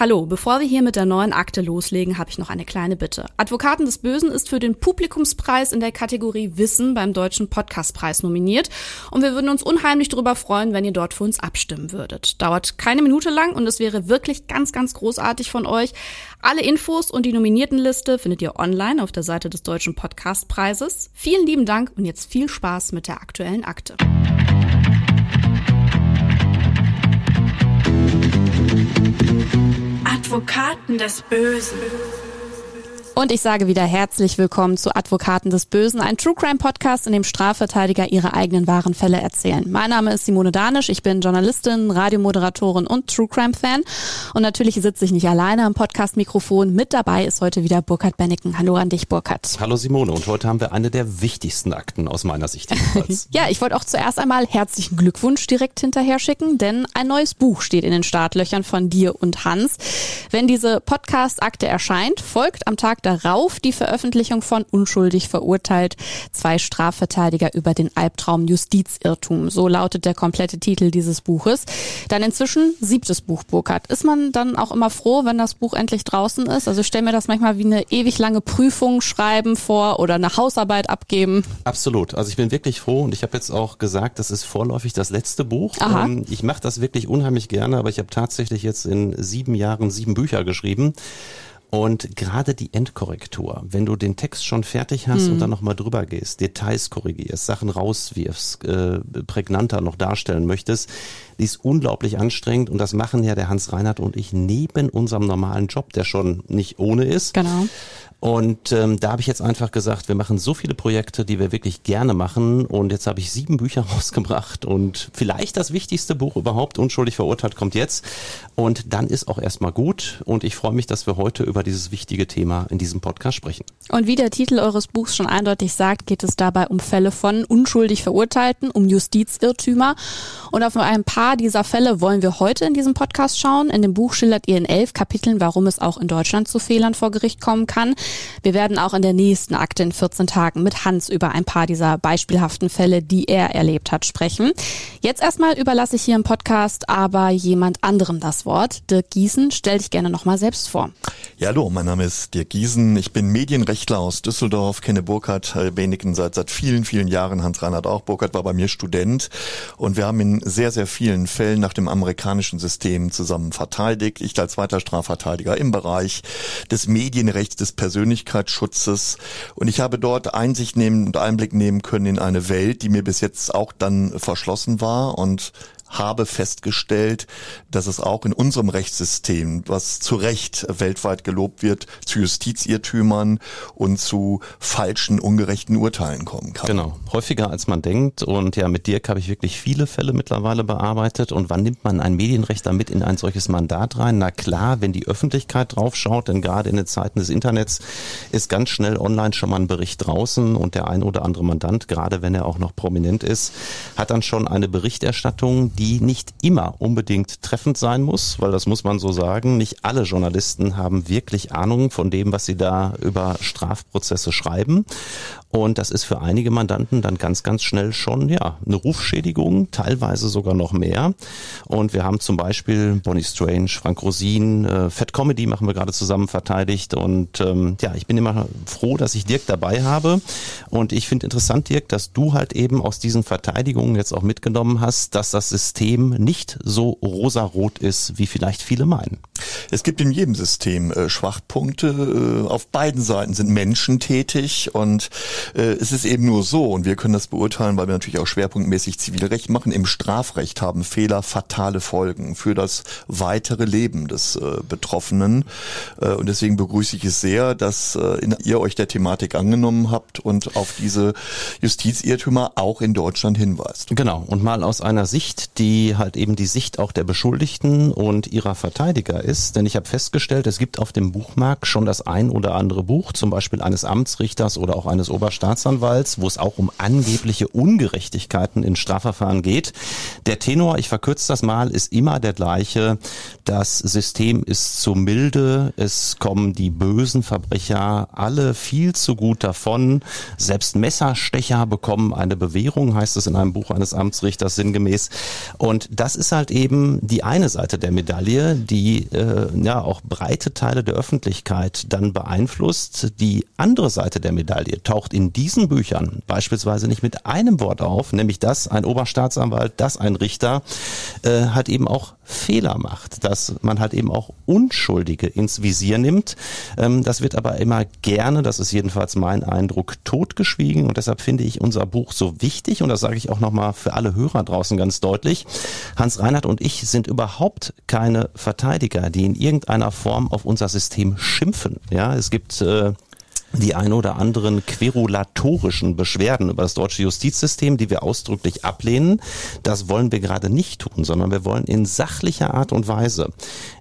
Hallo, bevor wir hier mit der neuen Akte loslegen, habe ich noch eine kleine Bitte. Advokaten des Bösen ist für den Publikumspreis in der Kategorie Wissen beim Deutschen Podcastpreis nominiert und wir würden uns unheimlich darüber freuen, wenn ihr dort für uns abstimmen würdet. Dauert keine Minute lang und es wäre wirklich ganz, ganz großartig von euch. Alle Infos und die Nominiertenliste findet ihr online auf der Seite des Deutschen Podcastpreises. Vielen lieben Dank und jetzt viel Spaß mit der aktuellen Akte. Advokaten des Bösen. Und ich sage wieder herzlich willkommen zu Advokaten des Bösen, ein True Crime Podcast, in dem Strafverteidiger ihre eigenen wahren Fälle erzählen. Mein Name ist Simone Danisch, ich bin Journalistin, Radiomoderatorin und True Crime Fan. Und natürlich sitze ich nicht alleine am Podcast-Mikrofon. Mit dabei ist heute wieder Burkhard Benneken. Hallo an dich, Burkhard. Hallo Simone. Und heute haben wir eine der wichtigsten Akten aus meiner Sicht ja, ich wollte auch zuerst einmal herzlichen Glückwunsch direkt hinterher schicken, denn ein neues Buch steht in den Startlöchern von dir und Hans. Wenn diese Podcast-Akte erscheint, folgt am Tag darauf die Veröffentlichung von Unschuldig verurteilt, zwei Strafverteidiger über den Albtraum Justizirrtum. So lautet der komplette Titel dieses Buches. Dann inzwischen siebtes Buch Burkhardt. Ist man dann auch immer froh, wenn das Buch endlich draußen ist? Also ich stelle mir das manchmal wie eine ewig lange Prüfung schreiben vor oder eine Hausarbeit abgeben. Absolut. Also ich bin wirklich froh und ich habe jetzt auch gesagt, das ist vorläufig das letzte Buch. Aha. Ähm, ich mache das wirklich unheimlich gerne, aber ich habe tatsächlich jetzt in sieben Jahren sieben Bücher geschrieben. Und gerade die Endkorrektur, wenn du den Text schon fertig hast mhm. und dann nochmal drüber gehst, Details korrigierst, Sachen rauswirfst, äh, prägnanter noch darstellen möchtest, die ist unglaublich anstrengend und das machen ja der Hans Reinhardt und ich neben unserem normalen Job, der schon nicht ohne ist. Genau. Und ähm, da habe ich jetzt einfach gesagt, wir machen so viele Projekte, die wir wirklich gerne machen. Und jetzt habe ich sieben Bücher rausgebracht und vielleicht das wichtigste Buch überhaupt, Unschuldig verurteilt, kommt jetzt. Und dann ist auch erstmal gut. Und ich freue mich, dass wir heute über dieses wichtige Thema in diesem Podcast sprechen. Und wie der Titel eures Buchs schon eindeutig sagt, geht es dabei um Fälle von unschuldig Verurteilten, um Justizirrtümer. Und auf ein paar dieser Fälle wollen wir heute in diesem Podcast schauen. In dem Buch schildert ihr in elf Kapiteln, warum es auch in Deutschland zu Fehlern vor Gericht kommen kann. Wir werden auch in der nächsten Akte in 14 Tagen mit Hans über ein paar dieser beispielhaften Fälle, die er erlebt hat, sprechen. Jetzt erstmal überlasse ich hier im Podcast aber jemand anderem das Wort. Dirk Giesen, stell dich gerne nochmal selbst vor. Ja, hallo, mein Name ist Dirk Giesen. Ich bin Medienrechtler aus Düsseldorf, kenne Burkhard Beneken seit, seit vielen, vielen Jahren. Hans-Reinhard auch. Burkhard war bei mir Student und wir haben in sehr, sehr vielen Fällen nach dem amerikanischen System zusammen verteidigt. Ich als zweiter Strafverteidiger im Bereich des Medienrechts, des Persönlichkeitsschutzes. Und ich habe dort Einsicht nehmen und Einblick nehmen können in eine Welt, die mir bis jetzt auch dann verschlossen war und habe festgestellt, dass es auch in unserem Rechtssystem, was zu Recht weltweit gelobt wird, zu Justizirrtümern und zu falschen, ungerechten Urteilen kommen kann. Genau, häufiger als man denkt. Und ja, mit Dirk habe ich wirklich viele Fälle mittlerweile bearbeitet. Und wann nimmt man einen Medienrechtler mit in ein solches Mandat rein? Na klar, wenn die Öffentlichkeit draufschaut, denn gerade in den Zeiten des Internets ist ganz schnell online schon mal ein Bericht draußen und der ein oder andere Mandant, gerade wenn er auch noch prominent ist, hat dann schon eine Berichterstattung, die nicht immer unbedingt treffend sein muss, weil das muss man so sagen. Nicht alle Journalisten haben wirklich Ahnung von dem, was sie da über Strafprozesse schreiben. Und das ist für einige Mandanten dann ganz, ganz schnell schon, ja, eine Rufschädigung, teilweise sogar noch mehr. Und wir haben zum Beispiel Bonnie Strange, Frank Rosin, äh, Fat Comedy machen wir gerade zusammen verteidigt. Und ähm, ja, ich bin immer froh, dass ich Dirk dabei habe. Und ich finde interessant, Dirk, dass du halt eben aus diesen Verteidigungen jetzt auch mitgenommen hast, dass das System nicht so rosarot ist, wie vielleicht viele meinen. Es gibt in jedem System äh, Schwachpunkte. Äh, auf beiden Seiten sind Menschen tätig und äh, es ist eben nur so, und wir können das beurteilen, weil wir natürlich auch schwerpunktmäßig Zivilrecht machen, im Strafrecht haben Fehler fatale Folgen für das weitere Leben des äh, Betroffenen. Äh, und deswegen begrüße ich es sehr, dass äh, ihr euch der Thematik angenommen habt und auf diese Justizirrtümer auch in Deutschland hinweist. Genau, und mal aus einer Sicht, die halt eben die Sicht auch der Beschuldigten und ihrer Verteidiger ist. Denn ich habe festgestellt, es gibt auf dem Buchmarkt schon das ein oder andere Buch, zum Beispiel eines Amtsrichters oder auch eines Ober Oberstaatsanwalts, wo es auch um angebliche Ungerechtigkeiten in Strafverfahren geht. Der Tenor, ich verkürze das mal, ist immer der gleiche. Das System ist zu milde. Es kommen die bösen Verbrecher alle viel zu gut davon. Selbst Messerstecher bekommen eine Bewährung, heißt es in einem Buch eines Amtsrichters sinngemäß. Und das ist halt eben die eine Seite der Medaille, die äh, ja auch breite Teile der Öffentlichkeit dann beeinflusst. Die andere Seite der Medaille taucht in diesen Büchern beispielsweise nicht mit einem Wort auf, nämlich dass ein Oberstaatsanwalt, dass ein Richter äh, halt eben auch Fehler macht, dass man halt eben auch Unschuldige ins Visier nimmt. Ähm, das wird aber immer gerne, das ist jedenfalls mein Eindruck, totgeschwiegen und deshalb finde ich unser Buch so wichtig und das sage ich auch nochmal für alle Hörer draußen ganz deutlich. Hans Reinhardt und ich sind überhaupt keine Verteidiger, die in irgendeiner Form auf unser System schimpfen. Ja, es gibt äh, die ein oder anderen querulatorischen Beschwerden über das deutsche Justizsystem, die wir ausdrücklich ablehnen. Das wollen wir gerade nicht tun, sondern wir wollen in sachlicher Art und Weise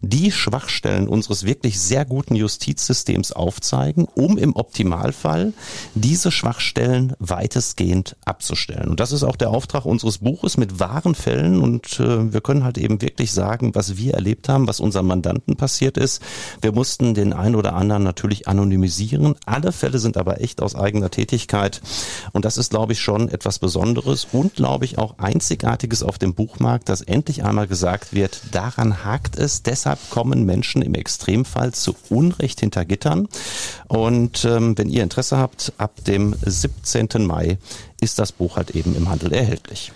die Schwachstellen unseres wirklich sehr guten Justizsystems aufzeigen, um im Optimalfall diese Schwachstellen weitestgehend abzustellen. Und das ist auch der Auftrag unseres Buches mit wahren Fällen und äh, wir können halt eben wirklich sagen, was wir erlebt haben, was unseren Mandanten passiert ist. Wir mussten den einen oder anderen natürlich anonymisieren alle Fälle sind aber echt aus eigener Tätigkeit. Und das ist, glaube ich, schon etwas Besonderes und, glaube ich, auch Einzigartiges auf dem Buchmarkt, dass endlich einmal gesagt wird, daran hakt es. Deshalb kommen Menschen im Extremfall zu Unrecht hinter Gittern. Und ähm, wenn ihr Interesse habt, ab dem 17. Mai ist das Buch halt eben im Handel erhältlich.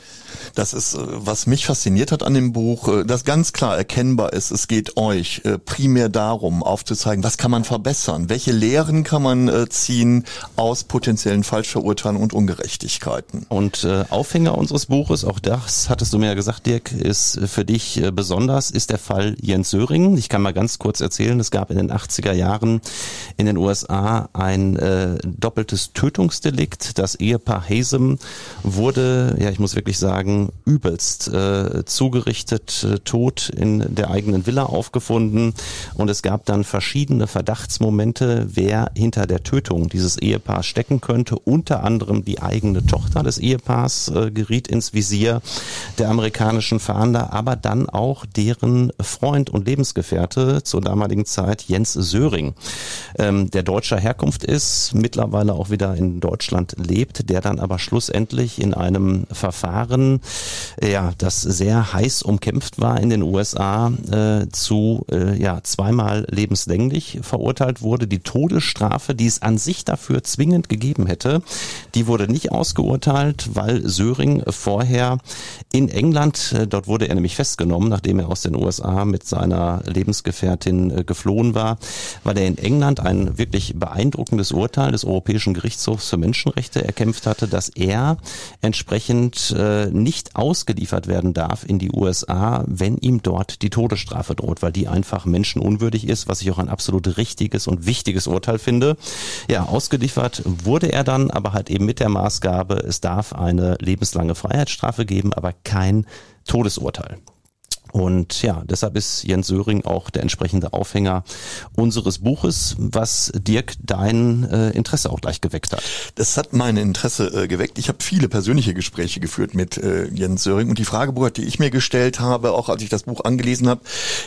Das ist, äh, was mich fasziniert hat an dem Buch, äh, das ganz klar erkennbar ist, es geht euch äh, primär darum, aufzuzeigen, was kann man verbessern, welche Lehren kann man ziehen aus potenziellen Falschverurteilungen und Ungerechtigkeiten. Und Aufhänger unseres Buches, auch das hattest du mir ja gesagt, Dirk, ist für dich besonders, ist der Fall Jens Söring. Ich kann mal ganz kurz erzählen, es gab in den 80er Jahren in den USA ein äh, doppeltes Tötungsdelikt. Das Ehepaar Hasem wurde, ja, ich muss wirklich sagen, übelst äh, zugerichtet, äh, tot in der eigenen Villa aufgefunden. Und es gab dann verschiedene Verdachtsmomente, wer hinter der Tötung dieses Ehepaars stecken könnte. Unter anderem die eigene Tochter des Ehepaars äh, geriet ins Visier der amerikanischen Fahnder, aber dann auch deren Freund und Lebensgefährte zur damaligen Zeit, Jens Söring, ähm, der deutscher Herkunft ist, mittlerweile auch wieder in Deutschland lebt, der dann aber schlussendlich in einem Verfahren ja, das sehr heiß umkämpft war in den USA, äh, zu äh, ja, zweimal lebenslänglich verurteilt wurde. Die Todesstrafe, die es an sich dafür zwingend gegeben hätte, die wurde nicht ausgeurteilt, weil Söring vorher in England, äh, dort wurde er nämlich festgenommen, nachdem er aus den USA mit seiner Lebensgefährtin äh, geflohen war, weil er in England ein wirklich beeindruckendes Urteil des Europäischen Gerichtshofs für Menschenrechte erkämpft hatte, dass er entsprechend äh, nicht ausgeliefert werden darf in die USA, wenn ihm dort die Todesstrafe droht, weil die einfach menschenunwürdig ist, was ich auch ein absolut richtiges und wichtiges Urteil finde. Ja, ausgeliefert wurde er dann, aber halt eben mit der Maßgabe, es darf eine lebenslange Freiheitsstrafe geben, aber kein Todesurteil. Und ja, deshalb ist Jens Söring auch der entsprechende Aufhänger unseres Buches, was Dirk dein äh, Interesse auch gleich geweckt hat. Das hat mein Interesse äh, geweckt. Ich habe viele persönliche Gespräche geführt mit äh, Jens Söring und die Frage, die ich mir gestellt habe, auch als ich das Buch angelesen habe,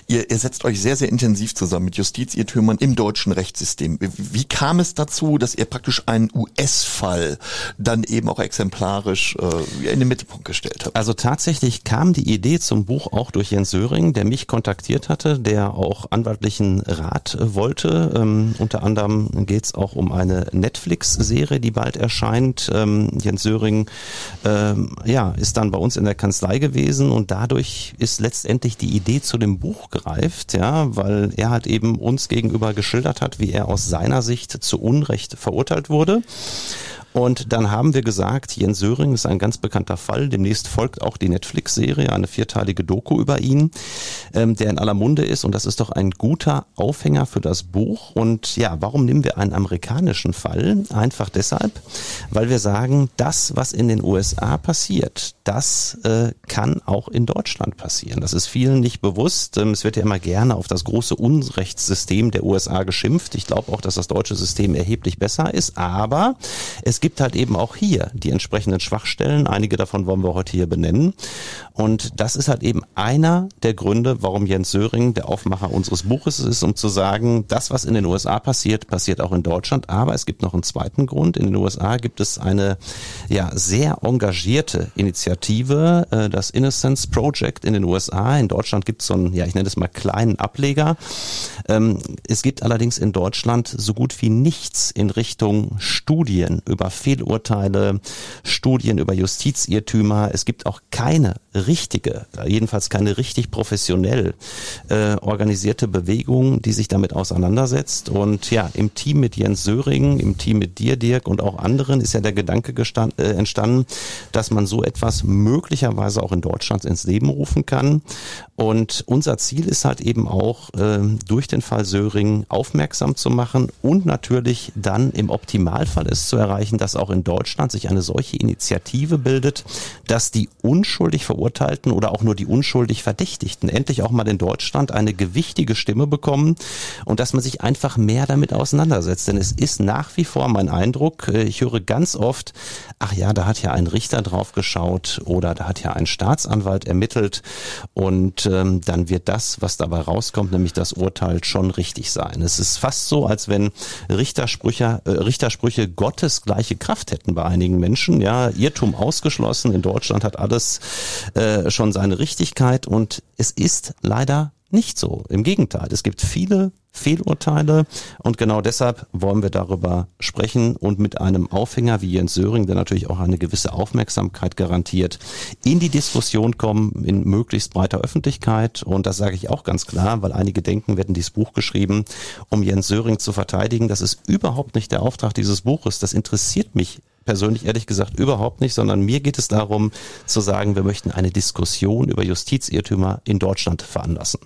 ihr, ihr setzt euch sehr, sehr intensiv zusammen mit Justizirrtümern im deutschen Rechtssystem. Wie kam es dazu, dass ihr praktisch einen US-Fall dann eben auch exemplarisch äh, in den Mittelpunkt gestellt habt? Also tatsächlich kam die Idee zum Buch auch durch Jens Söring, der mich kontaktiert hatte, der auch anwaltlichen Rat wollte. Ähm, unter anderem geht es auch um eine Netflix-Serie, die bald erscheint. Ähm, Jens Söring ähm, ja, ist dann bei uns in der Kanzlei gewesen und dadurch ist letztendlich die Idee zu dem Buch gereift, ja, weil er halt eben uns gegenüber geschildert hat, wie er aus seiner Sicht zu Unrecht verurteilt wurde. Und dann haben wir gesagt, Jens Söring ist ein ganz bekannter Fall. Demnächst folgt auch die Netflix-Serie, eine vierteilige Doku über ihn, ähm, der in aller Munde ist. Und das ist doch ein guter Aufhänger für das Buch. Und ja, warum nehmen wir einen amerikanischen Fall? Einfach deshalb, weil wir sagen, das, was in den USA passiert, das äh, kann auch in Deutschland passieren. Das ist vielen nicht bewusst. Ähm, es wird ja immer gerne auf das große Unrechtssystem der USA geschimpft. Ich glaube auch, dass das deutsche System erheblich besser ist. Aber es gibt halt eben auch hier die entsprechenden Schwachstellen. Einige davon wollen wir heute hier benennen. Und das ist halt eben einer der Gründe, warum Jens Söring der Aufmacher unseres Buches ist, um zu sagen, das, was in den USA passiert, passiert auch in Deutschland. Aber es gibt noch einen zweiten Grund. In den USA gibt es eine ja sehr engagierte Initiative, äh, das Innocence Project in den USA. In Deutschland gibt es so einen, ja, ich nenne es mal kleinen Ableger. Ähm, es gibt allerdings in Deutschland so gut wie nichts in Richtung Studien über Fehlurteile, Studien über Justizirrtümer. Es gibt auch keine richtige, jedenfalls keine richtig professionell äh, organisierte Bewegung, die sich damit auseinandersetzt. Und ja, im Team mit Jens Söring, im Team mit dir, Dirk und auch anderen ist ja der Gedanke gestand, äh, entstanden, dass man so etwas möglicherweise auch in Deutschland ins Leben rufen kann. Und unser Ziel ist halt eben auch, äh, durch den Fall Söring aufmerksam zu machen und natürlich dann im Optimalfall es zu erreichen, dass auch in Deutschland sich eine solche Initiative bildet, dass die unschuldig Verurteilten oder auch nur die unschuldig Verdächtigten endlich auch mal in Deutschland eine gewichtige Stimme bekommen und dass man sich einfach mehr damit auseinandersetzt. Denn es ist nach wie vor mein Eindruck, äh, ich höre ganz oft, ach ja, da hat ja ein Richter drauf geschaut oder da hat ja ein Staatsanwalt ermittelt und ähm, dann wird das, was dabei rauskommt, nämlich das Urteil schon richtig sein. Es ist fast so, als wenn Richtersprüche, äh, Richtersprüche Gottes gleiche Kraft hätten bei einigen Menschen. Ja, Irrtum ausgeschlossen. In Deutschland hat alles äh, schon seine Richtigkeit und es ist leider nicht so. Im Gegenteil, es gibt viele Fehlurteile und genau deshalb wollen wir darüber sprechen und mit einem Aufhänger wie Jens Söring, der natürlich auch eine gewisse Aufmerksamkeit garantiert, in die Diskussion kommen in möglichst breiter Öffentlichkeit und das sage ich auch ganz klar, weil einige denken, hätten dieses Buch geschrieben, um Jens Söring zu verteidigen. Das ist überhaupt nicht der Auftrag dieses Buches. Das interessiert mich persönlich ehrlich gesagt überhaupt nicht, sondern mir geht es darum zu sagen, wir möchten eine Diskussion über Justizirrtümer in Deutschland veranlassen.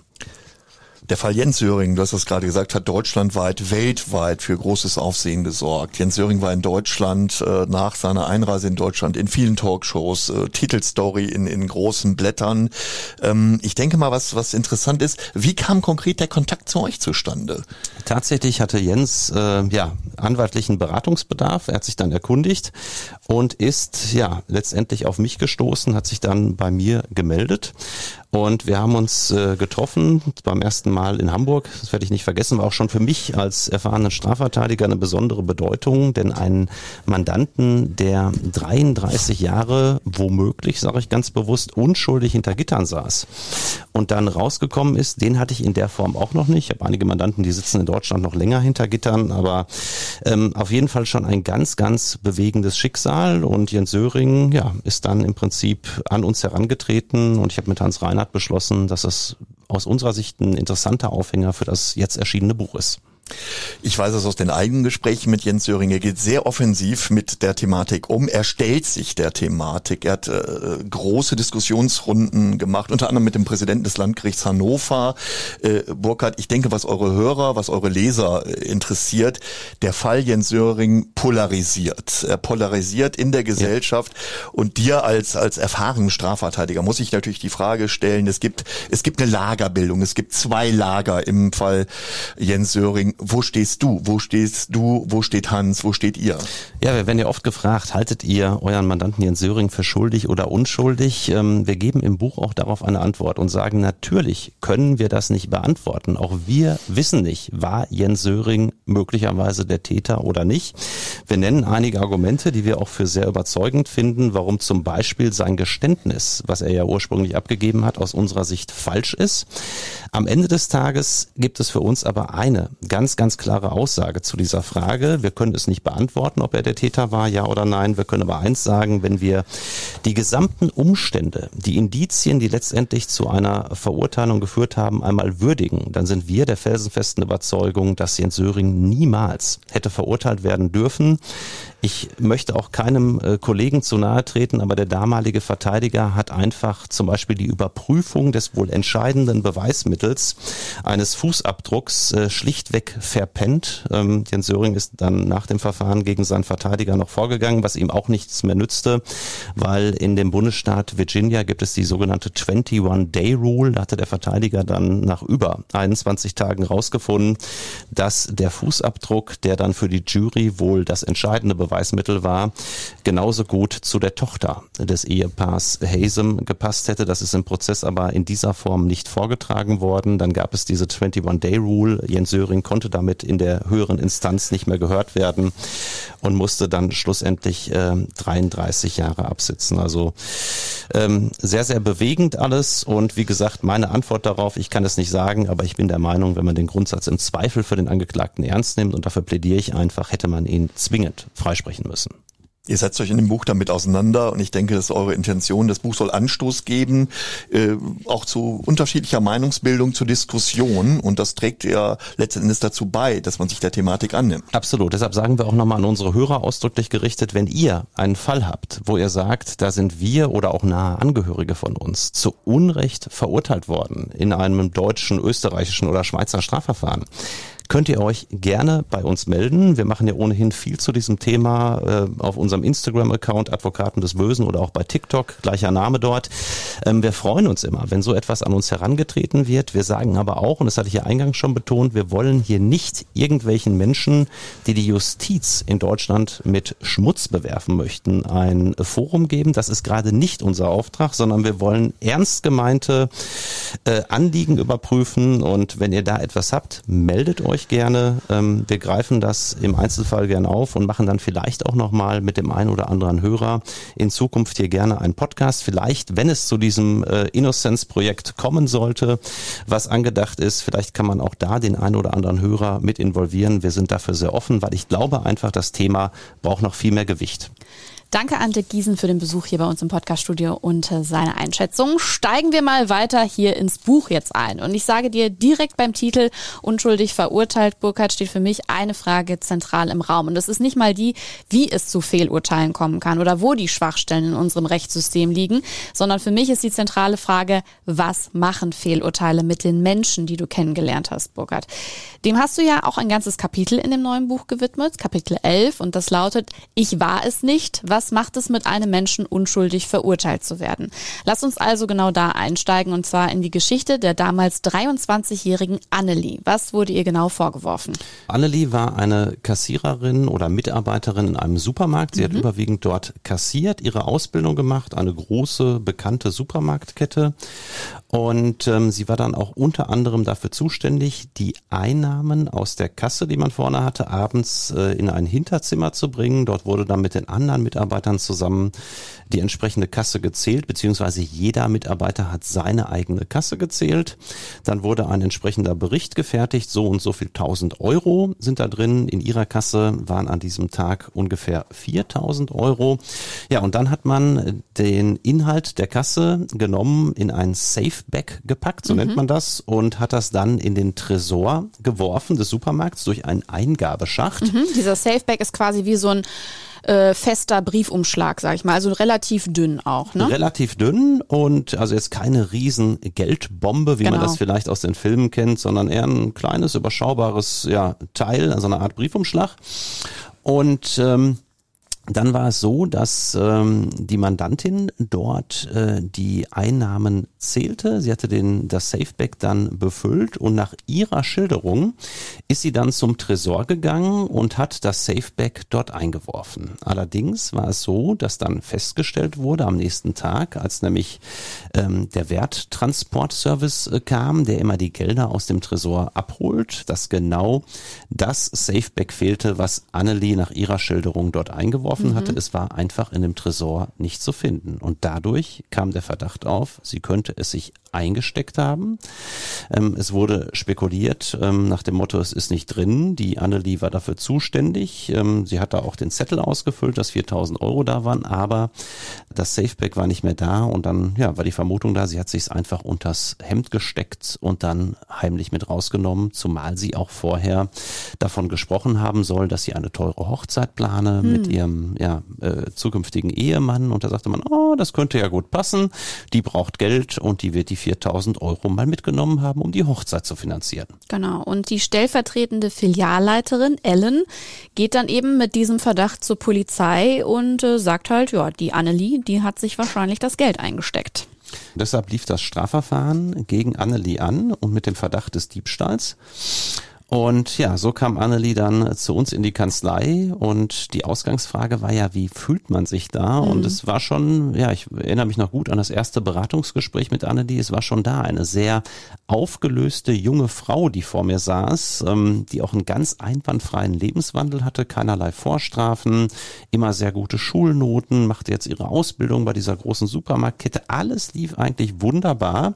Der Fall Jens Söring, du hast das gerade gesagt, hat deutschlandweit, weltweit für großes Aufsehen gesorgt. Jens Söring war in Deutschland äh, nach seiner Einreise in Deutschland in vielen Talkshows, äh, Titelstory in, in großen Blättern. Ähm, ich denke mal, was, was interessant ist, wie kam konkret der Kontakt zu euch zustande? Tatsächlich hatte Jens äh, ja anwaltlichen Beratungsbedarf. Er hat sich dann erkundigt und ist ja letztendlich auf mich gestoßen, hat sich dann bei mir gemeldet und wir haben uns äh, getroffen beim ersten Mal in Hamburg. Das werde ich nicht vergessen, war auch schon für mich als erfahrenen Strafverteidiger eine besondere Bedeutung, denn einen Mandanten, der 33 Jahre womöglich, sage ich ganz bewusst, unschuldig hinter Gittern saß und dann rausgekommen ist, den hatte ich in der Form auch noch nicht. Ich habe einige Mandanten, die sitzen in Deutschland noch länger hinter Gittern, aber ähm, auf jeden Fall schon ein ganz, ganz bewegendes Schicksal. Und Jens Söring ja, ist dann im Prinzip an uns herangetreten und ich habe mit Hans Reiner hat beschlossen, dass es aus unserer Sicht ein interessanter Aufhänger für das jetzt erschienene Buch ist. Ich weiß es aus den eigenen Gesprächen mit Jens Söring. Er geht sehr offensiv mit der Thematik um. Er stellt sich der Thematik. Er hat äh, große Diskussionsrunden gemacht, unter anderem mit dem Präsidenten des Landgerichts Hannover. Äh, Burkhard, ich denke, was eure Hörer, was eure Leser äh, interessiert, der Fall Jens Söring polarisiert. Er polarisiert in der Gesellschaft. Ja. Und dir als, als erfahrenen Strafverteidiger muss ich natürlich die Frage stellen, es gibt, es gibt eine Lagerbildung. Es gibt zwei Lager im Fall Jens Söring wo stehst du? Wo stehst du? Wo steht Hans? Wo steht ihr? Ja, wir werden ja oft gefragt, haltet ihr euren Mandanten Jens Söring für schuldig oder unschuldig? Ähm, wir geben im Buch auch darauf eine Antwort und sagen, natürlich können wir das nicht beantworten. Auch wir wissen nicht, war Jens Söring möglicherweise der Täter oder nicht. Wir nennen einige Argumente, die wir auch für sehr überzeugend finden, warum zum Beispiel sein Geständnis, was er ja ursprünglich abgegeben hat, aus unserer Sicht falsch ist. Am Ende des Tages gibt es für uns aber eine ganz ganz, ganz klare Aussage zu dieser Frage. Wir können es nicht beantworten, ob er der Täter war, ja oder nein. Wir können aber eins sagen, wenn wir die gesamten Umstände, die Indizien, die letztendlich zu einer Verurteilung geführt haben, einmal würdigen, dann sind wir der felsenfesten Überzeugung, dass Jens Söring niemals hätte verurteilt werden dürfen. Ich möchte auch keinem äh, Kollegen zu nahe treten, aber der damalige Verteidiger hat einfach zum Beispiel die Überprüfung des wohl entscheidenden Beweismittels eines Fußabdrucks äh, schlichtweg verpennt. Ähm, Jens Söring ist dann nach dem Verfahren gegen seinen Verteidiger noch vorgegangen, was ihm auch nichts mehr nützte, weil in dem Bundesstaat Virginia gibt es die sogenannte 21-Day-Rule. Da hatte der Verteidiger dann nach über 21 Tagen rausgefunden, dass der Fußabdruck, der dann für die Jury wohl das entscheidende Beweis Beweismittel war, genauso gut zu der Tochter des Ehepaars Hasem gepasst hätte. Das ist im Prozess aber in dieser Form nicht vorgetragen worden. Dann gab es diese 21-Day-Rule. Jens Söring konnte damit in der höheren Instanz nicht mehr gehört werden und musste dann schlussendlich äh, 33 Jahre absitzen. Also ähm, sehr, sehr bewegend alles. Und wie gesagt, meine Antwort darauf, ich kann es nicht sagen, aber ich bin der Meinung, wenn man den Grundsatz im Zweifel für den Angeklagten ernst nimmt, und dafür plädiere ich einfach, hätte man ihn zwingend freisprechen müssen. Ihr setzt euch in dem Buch damit auseinander und ich denke, das ist eure Intention. Das Buch soll Anstoß geben, äh, auch zu unterschiedlicher Meinungsbildung, zur Diskussion und das trägt ja letzten Endes dazu bei, dass man sich der Thematik annimmt. Absolut. Deshalb sagen wir auch nochmal an unsere Hörer ausdrücklich gerichtet, wenn ihr einen Fall habt, wo ihr sagt, da sind wir oder auch nahe Angehörige von uns zu Unrecht verurteilt worden in einem deutschen, österreichischen oder Schweizer Strafverfahren, könnt ihr euch gerne bei uns melden. Wir machen ja ohnehin viel zu diesem Thema äh, auf unserem Instagram-Account Advokaten des Bösen oder auch bei TikTok, gleicher Name dort. Ähm, wir freuen uns immer, wenn so etwas an uns herangetreten wird. Wir sagen aber auch, und das hatte ich ja eingangs schon betont, wir wollen hier nicht irgendwelchen Menschen, die die Justiz in Deutschland mit Schmutz bewerfen möchten, ein Forum geben. Das ist gerade nicht unser Auftrag, sondern wir wollen ernst gemeinte äh, Anliegen überprüfen. Und wenn ihr da etwas habt, meldet euch euch gerne. Ähm, wir greifen das im Einzelfall gerne auf und machen dann vielleicht auch nochmal mit dem einen oder anderen Hörer in Zukunft hier gerne einen Podcast. Vielleicht, wenn es zu diesem äh, Innocence-Projekt kommen sollte, was angedacht ist, vielleicht kann man auch da den einen oder anderen Hörer mit involvieren. Wir sind dafür sehr offen, weil ich glaube einfach, das Thema braucht noch viel mehr Gewicht. Danke an Dick Giesen für den Besuch hier bei uns im Podcaststudio und äh, seine Einschätzung. Steigen wir mal weiter hier ins Buch jetzt ein. Und ich sage dir direkt beim Titel Unschuldig verurteilt, Burkhardt, steht für mich eine Frage zentral im Raum. Und das ist nicht mal die, wie es zu Fehlurteilen kommen kann oder wo die Schwachstellen in unserem Rechtssystem liegen, sondern für mich ist die zentrale Frage, was machen Fehlurteile mit den Menschen, die du kennengelernt hast, Burkhardt? Dem hast du ja auch ein ganzes Kapitel in dem neuen Buch gewidmet, Kapitel 11, und das lautet, ich war es nicht, was was macht es mit einem Menschen unschuldig verurteilt zu werden? Lass uns also genau da einsteigen und zwar in die Geschichte der damals 23-jährigen Annelie. Was wurde ihr genau vorgeworfen? Annelie war eine Kassiererin oder Mitarbeiterin in einem Supermarkt. Sie mhm. hat überwiegend dort kassiert, ihre Ausbildung gemacht, eine große bekannte Supermarktkette und ähm, sie war dann auch unter anderem dafür zuständig, die Einnahmen aus der Kasse, die man vorne hatte, abends äh, in ein Hinterzimmer zu bringen. Dort wurde dann mit den anderen Mitarbeitern zusammen die entsprechende Kasse gezählt, beziehungsweise jeder Mitarbeiter hat seine eigene Kasse gezählt. Dann wurde ein entsprechender Bericht gefertigt, so und so viel 1000 Euro sind da drin. In ihrer Kasse waren an diesem Tag ungefähr 4000 Euro. Ja, und dann hat man den Inhalt der Kasse genommen, in ein Safeback gepackt, so mhm. nennt man das, und hat das dann in den Tresor geworfen des Supermarkts durch einen Eingabeschacht. Mhm. Dieser Safeback ist quasi wie so ein äh, fester Briefumschlag, sag ich mal. Also relativ dünn auch, ne? Relativ dünn und also jetzt keine riesen Geldbombe, wie genau. man das vielleicht aus den Filmen kennt, sondern eher ein kleines, überschaubares ja, Teil, also eine Art Briefumschlag. Und ähm, dann war es so, dass ähm, die Mandantin dort äh, die Einnahmen zählte. Sie hatte den, das Safeback dann befüllt und nach ihrer Schilderung ist sie dann zum Tresor gegangen und hat das Safeback dort eingeworfen. Allerdings war es so, dass dann festgestellt wurde am nächsten Tag, als nämlich ähm, der Werttransportservice äh, kam, der immer die Gelder aus dem Tresor abholt, dass genau das Safeback fehlte, was Annelie nach ihrer Schilderung dort eingeworfen geworfen mhm. hatte, es war einfach in dem Tresor nicht zu finden. Und dadurch kam der Verdacht auf, sie könnte es sich eingesteckt haben. Ähm, es wurde spekuliert ähm, nach dem Motto, es ist nicht drin. Die Annelie war dafür zuständig. Ähm, sie hat da auch den Zettel ausgefüllt, dass 4000 Euro da waren, aber das Safeback war nicht mehr da und dann ja, war die Vermutung da, sie hat sich einfach unters Hemd gesteckt und dann heimlich mit rausgenommen, zumal sie auch vorher davon gesprochen haben soll, dass sie eine teure Hochzeit plane hm. mit ihrem ja, äh, zukünftigen Ehemann und da sagte man, oh, das könnte ja gut passen, die braucht Geld und die wird die 4000 Euro mal mitgenommen haben, um die Hochzeit zu finanzieren. Genau. Und die stellvertretende Filialleiterin Ellen geht dann eben mit diesem Verdacht zur Polizei und äh, sagt halt, ja, die Annelie, die hat sich wahrscheinlich das Geld eingesteckt. Deshalb lief das Strafverfahren gegen Annelie an und mit dem Verdacht des Diebstahls. Und ja, so kam Annelie dann zu uns in die Kanzlei und die Ausgangsfrage war ja, wie fühlt man sich da? Mhm. Und es war schon, ja, ich erinnere mich noch gut an das erste Beratungsgespräch mit Annelie. Es war schon da eine sehr aufgelöste junge Frau, die vor mir saß, ähm, die auch einen ganz einwandfreien Lebenswandel hatte, keinerlei Vorstrafen, immer sehr gute Schulnoten, machte jetzt ihre Ausbildung bei dieser großen Supermarktkette. Alles lief eigentlich wunderbar.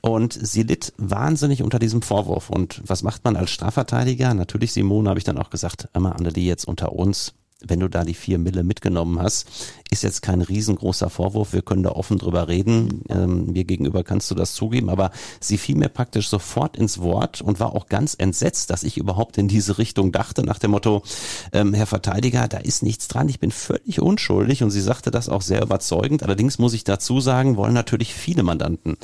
Und sie litt wahnsinnig unter diesem Vorwurf. Und was macht man als Strafverteidiger? Natürlich, Simone, habe ich dann auch gesagt, immer Annelie jetzt unter uns wenn du da die vier Mille mitgenommen hast, ist jetzt kein riesengroßer Vorwurf. Wir können da offen drüber reden. Ähm, mir gegenüber kannst du das zugeben. Aber sie fiel mir praktisch sofort ins Wort und war auch ganz entsetzt, dass ich überhaupt in diese Richtung dachte, nach dem Motto, ähm, Herr Verteidiger, da ist nichts dran. Ich bin völlig unschuldig. Und sie sagte das auch sehr überzeugend. Allerdings muss ich dazu sagen, wollen natürlich viele Mandanten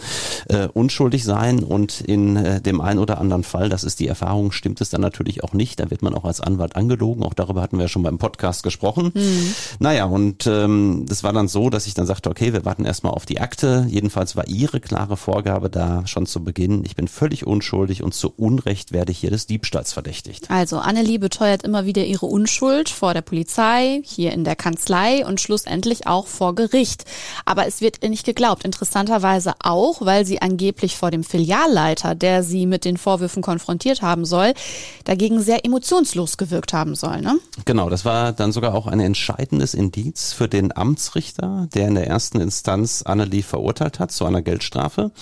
äh, unschuldig sein. Und in äh, dem einen oder anderen Fall, das ist die Erfahrung, stimmt es dann natürlich auch nicht. Da wird man auch als Anwalt angelogen. Auch darüber hatten wir ja schon beim Podcast Podcast gesprochen. Mhm. Naja, und ähm, das war dann so, dass ich dann sagte, okay, wir warten erstmal auf die Akte. Jedenfalls war ihre klare Vorgabe da schon zu Beginn, ich bin völlig unschuldig und zu Unrecht werde ich hier des Diebstahls verdächtigt. Also Annelie beteuert immer wieder ihre Unschuld vor der Polizei, hier in der Kanzlei und schlussendlich auch vor Gericht. Aber es wird ihr nicht geglaubt. Interessanterweise auch, weil sie angeblich vor dem Filialleiter, der sie mit den Vorwürfen konfrontiert haben soll, dagegen sehr emotionslos gewirkt haben soll. Ne? Genau, das war dann sogar auch ein entscheidendes Indiz für den Amtsrichter, der in der ersten Instanz Annelie verurteilt hat zu einer Geldstrafe.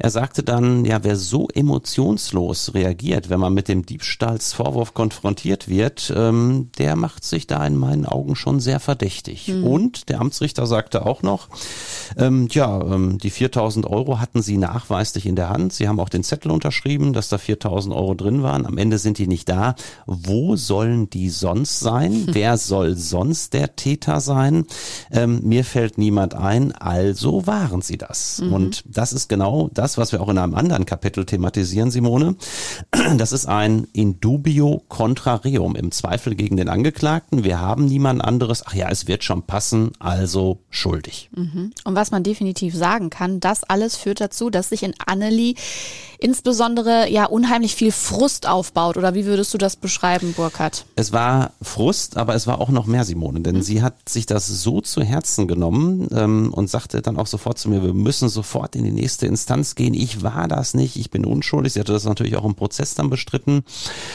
Er sagte dann, ja, wer so emotionslos reagiert, wenn man mit dem Diebstahlsvorwurf konfrontiert wird, ähm, der macht sich da in meinen Augen schon sehr verdächtig. Mhm. Und der Amtsrichter sagte auch noch, ähm, ja, ähm, die 4000 Euro hatten sie nachweislich in der Hand. Sie haben auch den Zettel unterschrieben, dass da 4000 Euro drin waren. Am Ende sind die nicht da. Wo sollen die sonst sein? Mhm. Wer soll sonst der Täter sein? Ähm, mir fällt niemand ein. Also waren sie das. Mhm. Und das ist genau das, was wir auch in einem anderen Kapitel thematisieren, Simone. Das ist ein Indubio contrarium im Zweifel gegen den Angeklagten. Wir haben niemand anderes. Ach ja, es wird schon passen, also schuldig. Mhm. Und was man definitiv sagen kann, das alles führt dazu, dass sich in Annelie insbesondere ja unheimlich viel Frust aufbaut. Oder wie würdest du das beschreiben, Burkhard? Es war Frust, aber es war auch noch mehr, Simone, denn mhm. sie hat sich das so zu Herzen genommen ähm, und sagte dann auch sofort zu mir, wir müssen sofort in die nächste Instanz gehen. Ich war das nicht, ich bin unschuldig. Sie hatte das natürlich auch im Prozess dann bestritten,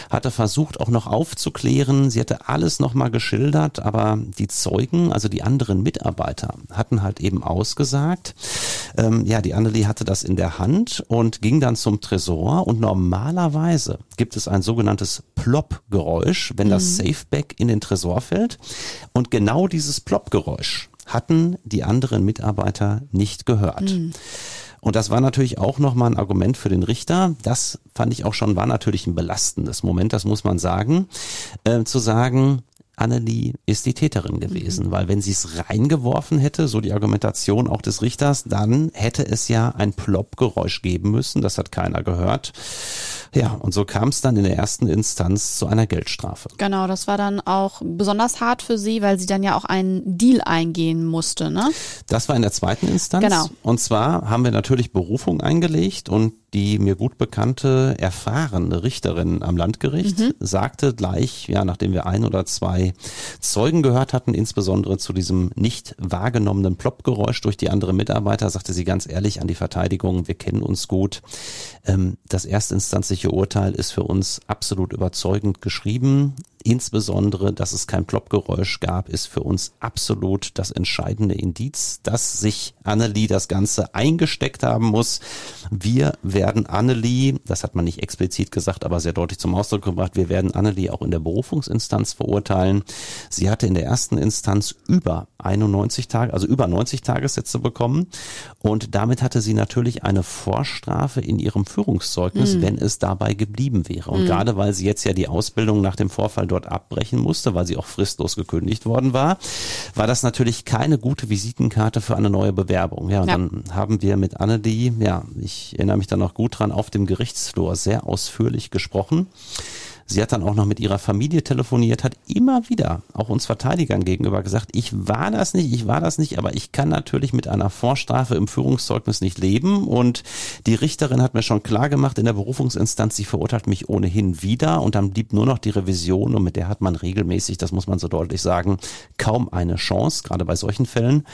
hatte versucht auch noch aufzuklären. Sie hatte alles nochmal geschildert, aber die Zeugen, also die anderen Mitarbeiter, hatten halt eben ausgesagt. Ähm, ja, die Annelie hatte das in der Hand und ging dann zum Tresor und normalerweise gibt es ein sogenanntes Plop-Geräusch, wenn mhm. das Safeback in den Tresor fällt. Und genau dieses Plop-Geräusch hatten die anderen Mitarbeiter nicht gehört. Mhm. Und das war natürlich auch nochmal ein Argument für den Richter. Das fand ich auch schon, war natürlich ein belastendes Moment, das muss man sagen, äh, zu sagen, Annelie ist die Täterin gewesen, mhm. weil wenn sie es reingeworfen hätte, so die Argumentation auch des Richters, dann hätte es ja ein Plopp-Geräusch geben müssen, das hat keiner gehört. Ja, und so kam es dann in der ersten Instanz zu einer Geldstrafe. Genau, das war dann auch besonders hart für sie, weil sie dann ja auch einen Deal eingehen musste, ne? Das war in der zweiten Instanz. Genau. Und zwar haben wir natürlich Berufung eingelegt und die mir gut bekannte, erfahrene Richterin am Landgericht mhm. sagte gleich, ja, nachdem wir ein oder zwei Zeugen gehört hatten, insbesondere zu diesem nicht wahrgenommenen Ploppgeräusch durch die anderen Mitarbeiter, sagte sie ganz ehrlich an die Verteidigung, wir kennen uns gut. Ähm, das erstinstanzliche Urteil ist für uns absolut überzeugend geschrieben. Insbesondere, dass es kein Ploppgeräusch gab, ist für uns absolut das entscheidende Indiz, dass sich Annelie das Ganze eingesteckt haben muss. Wir werden Annelie, das hat man nicht explizit gesagt, aber sehr deutlich zum Ausdruck gebracht, wir werden Annelie auch in der Berufungsinstanz verurteilen. Sie hatte in der ersten Instanz über 91 Tage, also über 90 Tagessätze bekommen und damit hatte sie natürlich eine Vorstrafe in ihrem Führungszeugnis, mhm. wenn es dabei geblieben wäre. Und mhm. gerade weil sie jetzt ja die Ausbildung nach dem Vorfall dort abbrechen musste, weil sie auch fristlos gekündigt worden war, war das natürlich keine gute Visitenkarte für eine neue Bewerbung. Ja, und ja. dann haben wir mit Annelie, ja, ich erinnere mich da noch gut dran, auf dem Gerichtsflur sehr ausführlich gesprochen Sie hat dann auch noch mit ihrer Familie telefoniert, hat immer wieder auch uns Verteidigern gegenüber gesagt, ich war das nicht, ich war das nicht, aber ich kann natürlich mit einer Vorstrafe im Führungszeugnis nicht leben. Und die Richterin hat mir schon klar gemacht in der Berufungsinstanz, sie verurteilt mich ohnehin wieder und dann blieb nur noch die Revision und mit der hat man regelmäßig, das muss man so deutlich sagen, kaum eine Chance, gerade bei solchen Fällen.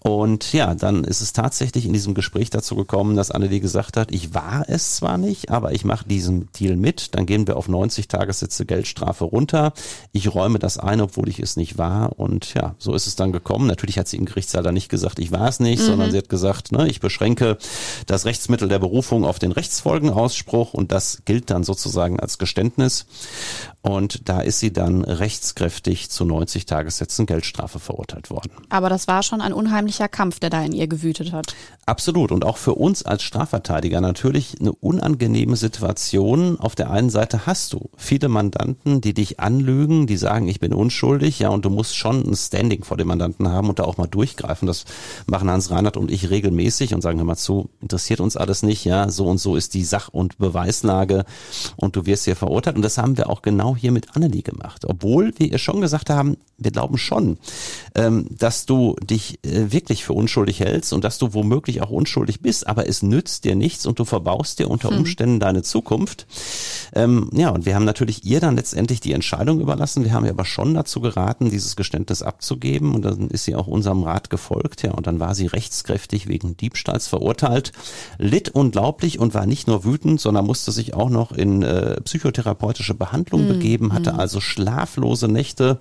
Und ja, dann ist es tatsächlich in diesem Gespräch dazu gekommen, dass Annelie gesagt hat, ich war es zwar nicht, aber ich mache diesen Deal mit, dann gehen wir auf 90 Tagessätze Geldstrafe runter. Ich räume das ein, obwohl ich es nicht war. Und ja, so ist es dann gekommen. Natürlich hat sie im Gerichtssaal dann nicht gesagt, ich war es nicht, mhm. sondern sie hat gesagt, ne, ich beschränke das Rechtsmittel der Berufung auf den Rechtsfolgenausspruch und das gilt dann sozusagen als Geständnis. Und da ist sie dann rechtskräftig zu 90 Tagessätzen Geldstrafe verurteilt worden. Aber das war schon ein unheimlicher Kampf, der da in ihr gewütet hat. Absolut. Und auch für uns als Strafverteidiger natürlich eine unangenehme Situation. Auf der einen Seite hast du viele Mandanten, die dich anlügen, die sagen, ich bin unschuldig, ja, und du musst schon ein Standing vor dem Mandanten haben und da auch mal durchgreifen. Das machen Hans Reinhardt und ich regelmäßig und sagen, mal zu, interessiert uns alles nicht, ja, so und so ist die Sach- und Beweislage und du wirst hier verurteilt. Und das haben wir auch genau hier mit Annelie gemacht. Obwohl wir ihr schon gesagt haben, wir glauben schon, ähm, dass du dich äh, wirklich für unschuldig hältst und dass du womöglich auch unschuldig bist, aber es nützt dir nichts und du verbaust dir unter hm. Umständen hm. deine Zukunft. Ähm, ja, und wir haben natürlich ihr dann letztendlich die Entscheidung überlassen. Wir haben ihr aber schon dazu geraten, dieses Geständnis abzugeben und dann ist sie auch unserem Rat gefolgt. Ja, und dann war sie rechtskräftig wegen Diebstahls verurteilt, litt unglaublich und war nicht nur wütend, sondern musste sich auch noch in äh, psychotherapeutische Behandlung hm. begeben, hatte hm. also schlaflose Nächte.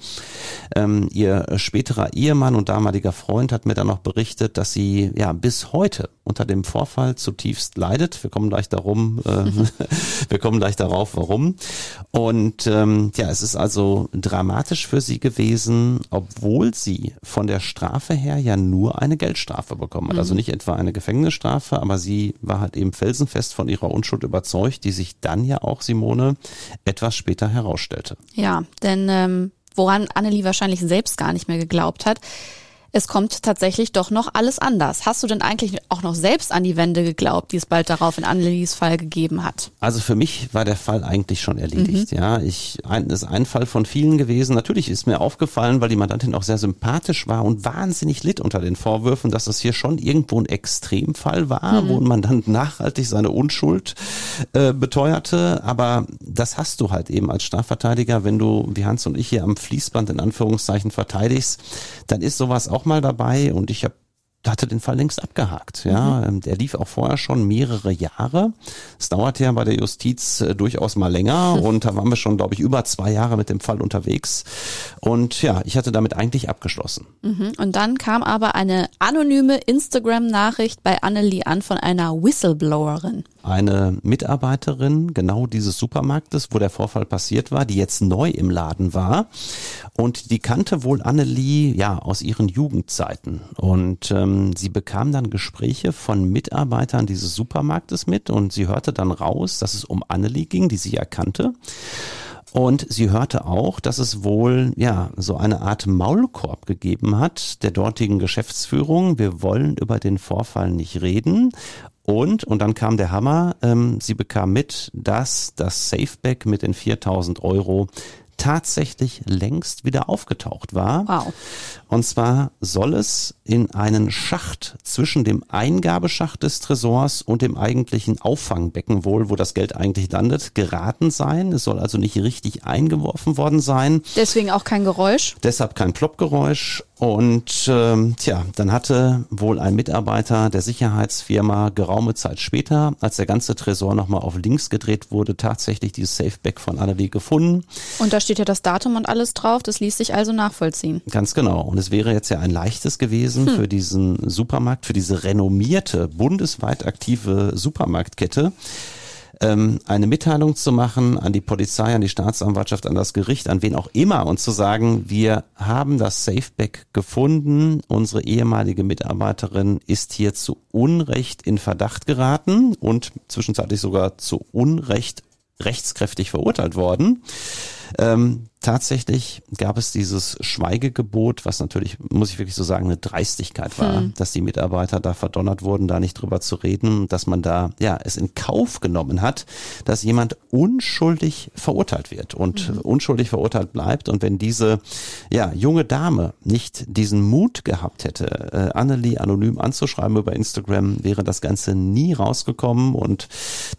Ähm, ihr späterer Ehemann und damaliger Freund hat mir dann noch berichtet, dass sie ja bis heute unter dem Vorfall zutiefst leidet. Wir kommen gleich darum, äh, wir kommen gleich darauf, warum. Und ähm, ja, es ist also dramatisch für sie gewesen, obwohl sie von der Strafe her ja nur eine Geldstrafe bekommen hat. Also mhm. Also nicht etwa eine Gefängnisstrafe, aber sie war halt eben felsenfest von ihrer Unschuld überzeugt, die sich dann ja auch Simone etwas später herausstellte. Ja, denn ähm, woran Annelie wahrscheinlich selbst gar nicht mehr geglaubt hat, es kommt tatsächlich doch noch alles anders. Hast du denn eigentlich auch noch selbst an die Wende geglaubt, die es bald darauf in Annelies Fall gegeben hat? Also für mich war der Fall eigentlich schon erledigt. Mhm. Ja, ich ein, ist ein Fall von vielen gewesen. Natürlich ist mir aufgefallen, weil die Mandantin auch sehr sympathisch war und wahnsinnig litt unter den Vorwürfen, dass es hier schon irgendwo ein Extremfall war, mhm. wo ein Mandant nachhaltig seine Unschuld äh, beteuerte. Aber das hast du halt eben als Strafverteidiger, wenn du wie Hans und ich hier am Fließband in Anführungszeichen verteidigst, dann ist sowas auch mal dabei und ich habe hatte den Fall längst abgehakt. Ja, mhm. Ähm, der lief auch vorher schon mehrere Jahre. Es dauerte ja bei der Justiz äh, durchaus mal länger mhm. und da waren wir schon, glaube ich, über zwei Jahre mit dem Fall unterwegs. Und ja, ich hatte damit eigentlich abgeschlossen. Mhm. Und dann kam aber eine anonyme Instagram-Nachricht bei Annelie an von einer Whistleblowerin. Eine Mitarbeiterin genau dieses Supermarktes, wo der Vorfall passiert war, die jetzt neu im Laden war und die kannte wohl Annelie ja aus ihren Jugendzeiten und ähm, sie bekam dann Gespräche von Mitarbeitern dieses Supermarktes mit und sie hörte dann raus, dass es um Annelie ging, die sie erkannte. Und sie hörte auch, dass es wohl ja so eine Art Maulkorb gegeben hat der dortigen Geschäftsführung. Wir wollen über den Vorfall nicht reden. Und, und dann kam der Hammer, ähm, sie bekam mit, dass das Safeback mit den 4000 Euro tatsächlich längst wieder aufgetaucht war. Wow. Und zwar soll es in einen Schacht zwischen dem Eingabeschacht des Tresors und dem eigentlichen Auffangbecken wohl, wo das Geld eigentlich landet, geraten sein. Es soll also nicht richtig eingeworfen worden sein. Deswegen auch kein Geräusch. Deshalb kein Ploppgeräusch. Und ähm, tja, dann hatte wohl ein Mitarbeiter der Sicherheitsfirma geraume Zeit später, als der ganze Tresor nochmal auf links gedreht wurde, tatsächlich dieses Safeback von Annelie gefunden. Und da steht ja das Datum und alles drauf, das ließ sich also nachvollziehen. Ganz genau. Und es wäre jetzt ja ein leichtes gewesen hm. für diesen Supermarkt, für diese renommierte, bundesweit aktive Supermarktkette, ähm, eine Mitteilung zu machen an die Polizei, an die Staatsanwaltschaft, an das Gericht, an wen auch immer und zu sagen, wir haben das Safeback gefunden, unsere ehemalige Mitarbeiterin ist hier zu Unrecht in Verdacht geraten und zwischenzeitlich sogar zu Unrecht rechtskräftig verurteilt worden. Ähm, tatsächlich gab es dieses Schweigegebot, was natürlich, muss ich wirklich so sagen, eine Dreistigkeit war, hm. dass die Mitarbeiter da verdonnert wurden, da nicht drüber zu reden, dass man da ja es in Kauf genommen hat, dass jemand unschuldig verurteilt wird und mhm. unschuldig verurteilt bleibt. Und wenn diese ja junge Dame nicht diesen Mut gehabt hätte, äh, Annelie anonym anzuschreiben über Instagram, wäre das Ganze nie rausgekommen. Und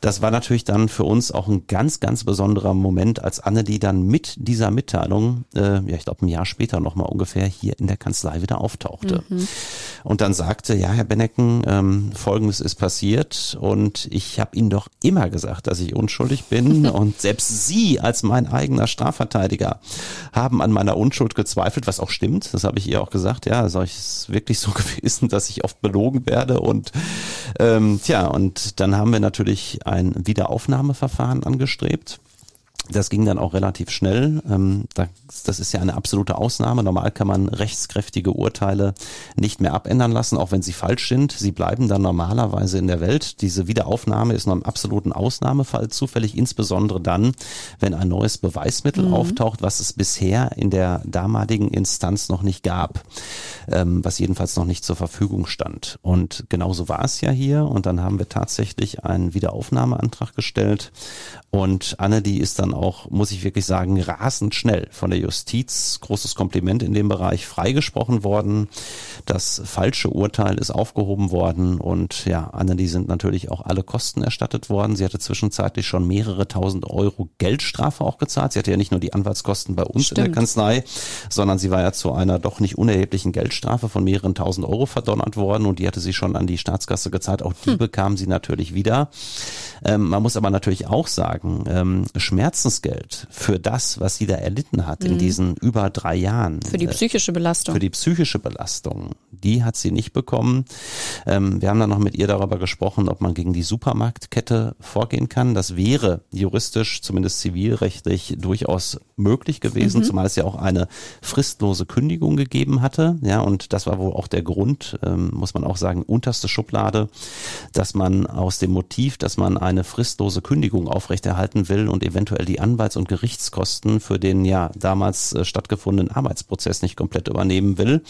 das war natürlich dann für uns auch ein ganz, ganz besonderer Moment, als Annelie dann mit dieser Mitteilung, äh, ja, ich glaube ein Jahr später nochmal ungefähr hier in der Kanzlei wieder auftauchte. Mhm. Und dann sagte, ja, Herr Bennecken, ähm, Folgendes ist passiert und ich habe Ihnen doch immer gesagt, dass ich unschuldig bin und selbst Sie als mein eigener Strafverteidiger haben an meiner Unschuld gezweifelt, was auch stimmt, das habe ich ihr auch gesagt, ja, also ich ist wirklich so gewesen, dass ich oft belogen werde und ähm, tja, und dann haben wir natürlich ein Wiederaufnahmeverfahren angestrebt das ging dann auch relativ schnell. Ähm, das ist ja eine absolute Ausnahme. Normal kann man rechtskräftige Urteile nicht mehr abändern lassen, auch wenn sie falsch sind. Sie bleiben dann normalerweise in der Welt. Diese Wiederaufnahme ist noch im absoluten Ausnahmefall zufällig, insbesondere dann, wenn ein neues Beweismittel mhm. auftaucht, was es bisher in der damaligen Instanz noch nicht gab, ähm, was jedenfalls noch nicht zur Verfügung stand. Und genauso war es ja hier. Und dann haben wir tatsächlich einen Wiederaufnahmeantrag gestellt. Und Anne, die ist dann auch, muss ich wirklich sagen, rasend schnell von der Justiz, großes Kompliment in dem Bereich, freigesprochen worden. Das falsche Urteil ist aufgehoben worden und ja, Annelie sind natürlich auch alle Kosten erstattet worden. Sie hatte zwischenzeitlich schon mehrere tausend Euro Geldstrafe auch gezahlt. Sie hatte ja nicht nur die Anwaltskosten bei uns Stimmt. in der Kanzlei, sondern sie war ja zu einer doch nicht unerheblichen Geldstrafe von mehreren tausend Euro verdonnert worden und die hatte sie schon an die Staatskasse gezahlt. Auch die hm. bekam sie natürlich wieder. Ähm, man muss aber natürlich auch sagen, ähm, Schmerzensgeld für das, was sie da erlitten hat mhm. in diesen über drei Jahren. Für die äh, psychische Belastung. Für die psychische Belastung. Die hat sie nicht bekommen. Ähm, wir haben dann noch mit ihr darüber gesprochen, ob man gegen die Supermarktkette vorgehen kann. Das wäre juristisch, zumindest zivilrechtlich, durchaus möglich gewesen, mhm. zumal es ja auch eine fristlose Kündigung gegeben hatte. Ja, und das war wohl auch der Grund, ähm, muss man auch sagen, unterste Schublade, dass man aus dem Motiv, dass man eine fristlose Kündigung aufrechterhalten will und eventuell die Anwalts- und Gerichtskosten für den ja damals äh, stattgefundenen Arbeitsprozess nicht komplett übernehmen will.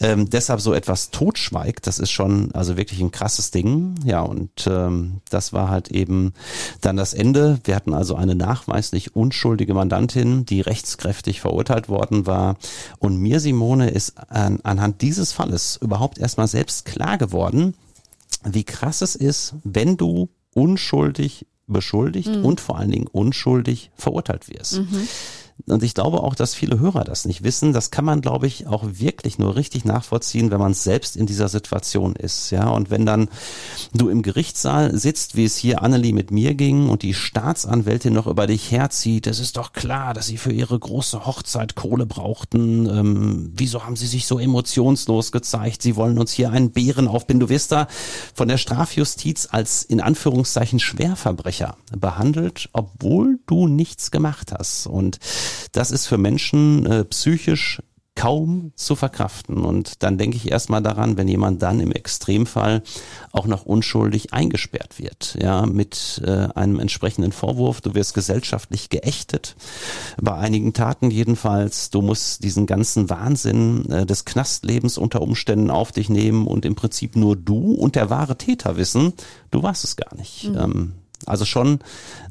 Ähm, deshalb so etwas totschweigt, das ist schon also wirklich ein krasses Ding. Ja, und ähm, das war halt eben dann das Ende. Wir hatten also eine nachweislich unschuldige Mandantin, die rechtskräftig verurteilt worden war. Und mir, Simone, ist an, anhand dieses Falles überhaupt erstmal selbst klar geworden, wie krass es ist, wenn du unschuldig beschuldigt mhm. und vor allen Dingen unschuldig verurteilt wirst. Mhm. Und ich glaube auch, dass viele Hörer das nicht wissen. Das kann man, glaube ich, auch wirklich nur richtig nachvollziehen, wenn man selbst in dieser Situation ist. Ja, und wenn dann du im Gerichtssaal sitzt, wie es hier Annelie mit mir ging und die Staatsanwältin noch über dich herzieht, es ist doch klar, dass sie für ihre große Hochzeit Kohle brauchten. Ähm, wieso haben sie sich so emotionslos gezeigt? Sie wollen uns hier einen Bären aufbinden. Du wirst da von der Strafjustiz als in Anführungszeichen Schwerverbrecher behandelt, obwohl du nichts gemacht hast. Und das ist für Menschen äh, psychisch kaum zu verkraften. Und dann denke ich erstmal daran, wenn jemand dann im Extremfall auch noch unschuldig eingesperrt wird, ja, mit äh, einem entsprechenden Vorwurf, du wirst gesellschaftlich geächtet, bei einigen Taten jedenfalls, du musst diesen ganzen Wahnsinn äh, des Knastlebens unter Umständen auf dich nehmen und im Prinzip nur du und der wahre Täter wissen, du warst es gar nicht. Mhm. Ähm, also schon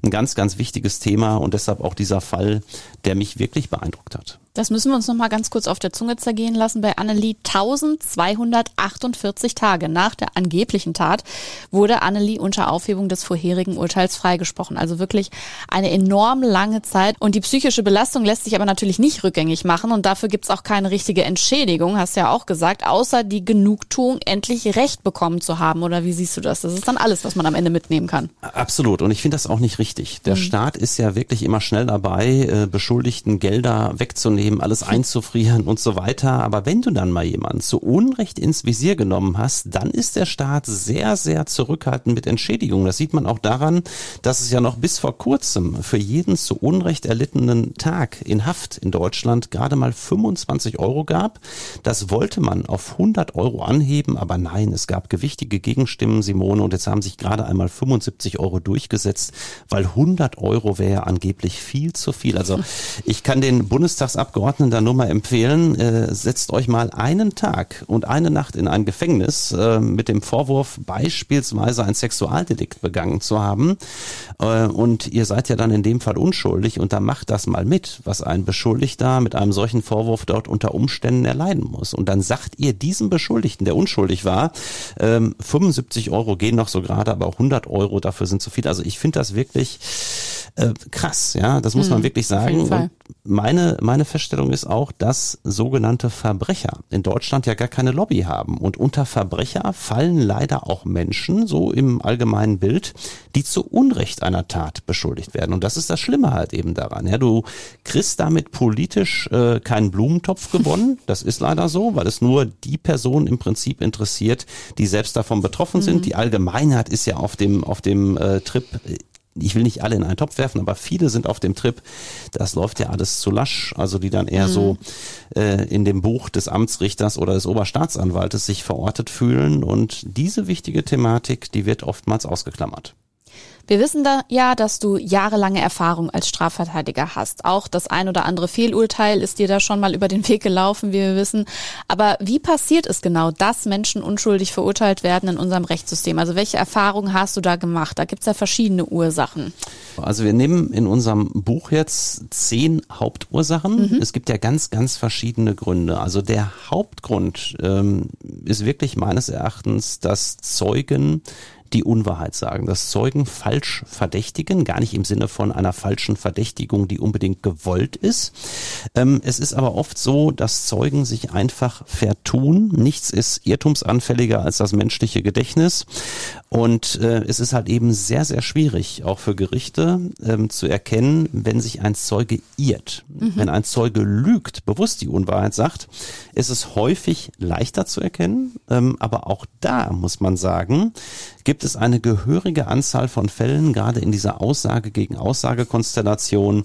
ein ganz, ganz wichtiges Thema und deshalb auch dieser Fall, der mich wirklich beeindruckt hat. Das müssen wir uns noch mal ganz kurz auf der Zunge zergehen lassen. Bei Annelie 1248 Tage nach der angeblichen Tat wurde Annelie unter Aufhebung des vorherigen Urteils freigesprochen. Also wirklich eine enorm lange Zeit. Und die psychische Belastung lässt sich aber natürlich nicht rückgängig machen. Und dafür gibt's auch keine richtige Entschädigung, hast du ja auch gesagt, außer die Genugtuung, endlich Recht bekommen zu haben. Oder wie siehst du das? Das ist dann alles, was man am Ende mitnehmen kann. Absolut. Und ich finde das auch nicht richtig. Der mhm. Staat ist ja wirklich immer schnell dabei, äh, Beschuldigten Gelder wegzunehmen wegzunehmen, alles einzufrieren und so weiter. Aber wenn du dann mal jemanden zu Unrecht ins Visier genommen hast, dann ist der Staat sehr, sehr zurückhaltend mit Entschädigungen. Das sieht man auch daran, dass es ja noch bis vor kurzem für jeden zu Unrecht erlittenen Tag in Haft in Deutschland gerade mal 25 Euro gab. Das wollte man auf 100 Euro anheben, aber nein, es gab gewichtige Gegenstimmen, Simone, und jetzt haben sich gerade einmal 75 Euro durchgesetzt, weil 100 Euro wäre angeblich viel zu viel. Also ich kann den Bundestagsabgeordneten da nur mal empfehlen, äh, setzt euch mal einen Tag und eine Nacht in ein Gefängnis äh, mit dem Vorwurf, beispielsweise ein Sexualdelikt begangen zu haben. Äh, und ihr seid ja dann in dem Fall unschuldig und da macht das mal mit, was ein Beschuldigter mit einem solchen Vorwurf dort unter Umständen erleiden muss. Und dann sagt ihr diesem Beschuldigten, der unschuldig war, ähm, 75 Euro gehen noch so gerade, aber 100 Euro dafür sind zu viel. Also ich finde das wirklich äh, krass, ja, das muss hm, man wirklich sagen. Und meine, meine Feststellung ist auch, dass sogenannte Verbrecher in Deutschland ja gar keine Lobby haben. Und unter Verbrecher fallen leider auch Menschen, so im allgemeinen Bild, die zu Unrecht einer Tat beschuldigt werden. Und das ist das Schlimme halt eben daran. Ja, du kriegst damit politisch äh, keinen Blumentopf gewonnen. Das ist leider so, weil es nur die Personen im Prinzip interessiert, die selbst davon betroffen sind. Mhm. Die Allgemeinheit ist ja auf dem, auf dem äh, Trip ich will nicht alle in einen Topf werfen, aber viele sind auf dem Trip, das läuft ja alles zu lasch, also die dann eher mhm. so äh, in dem Buch des Amtsrichters oder des Oberstaatsanwaltes sich verortet fühlen und diese wichtige Thematik, die wird oftmals ausgeklammert. Wir wissen da ja, dass du jahrelange Erfahrung als Strafverteidiger hast. Auch das ein oder andere Fehlurteil ist dir da schon mal über den Weg gelaufen, wie wir wissen. Aber wie passiert es genau, dass Menschen unschuldig verurteilt werden in unserem Rechtssystem? Also welche Erfahrungen hast du da gemacht? Da gibt's ja verschiedene Ursachen. Also wir nehmen in unserem Buch jetzt zehn Hauptursachen. Mhm. Es gibt ja ganz, ganz verschiedene Gründe. Also der Hauptgrund ähm, ist wirklich meines Erachtens, dass Zeugen die Unwahrheit sagen, dass Zeugen falsch verdächtigen, gar nicht im Sinne von einer falschen Verdächtigung, die unbedingt gewollt ist. Ähm, es ist aber oft so, dass Zeugen sich einfach vertun. Nichts ist irrtumsanfälliger als das menschliche Gedächtnis. Und äh, es ist halt eben sehr, sehr schwierig, auch für Gerichte ähm, zu erkennen, wenn sich ein Zeuge irrt. Mhm. Wenn ein Zeuge lügt, bewusst die Unwahrheit sagt, ist es häufig leichter zu erkennen. Ähm, aber auch da muss man sagen, gibt es eine gehörige Anzahl von Fällen, gerade in dieser Aussage gegen Aussagekonstellation,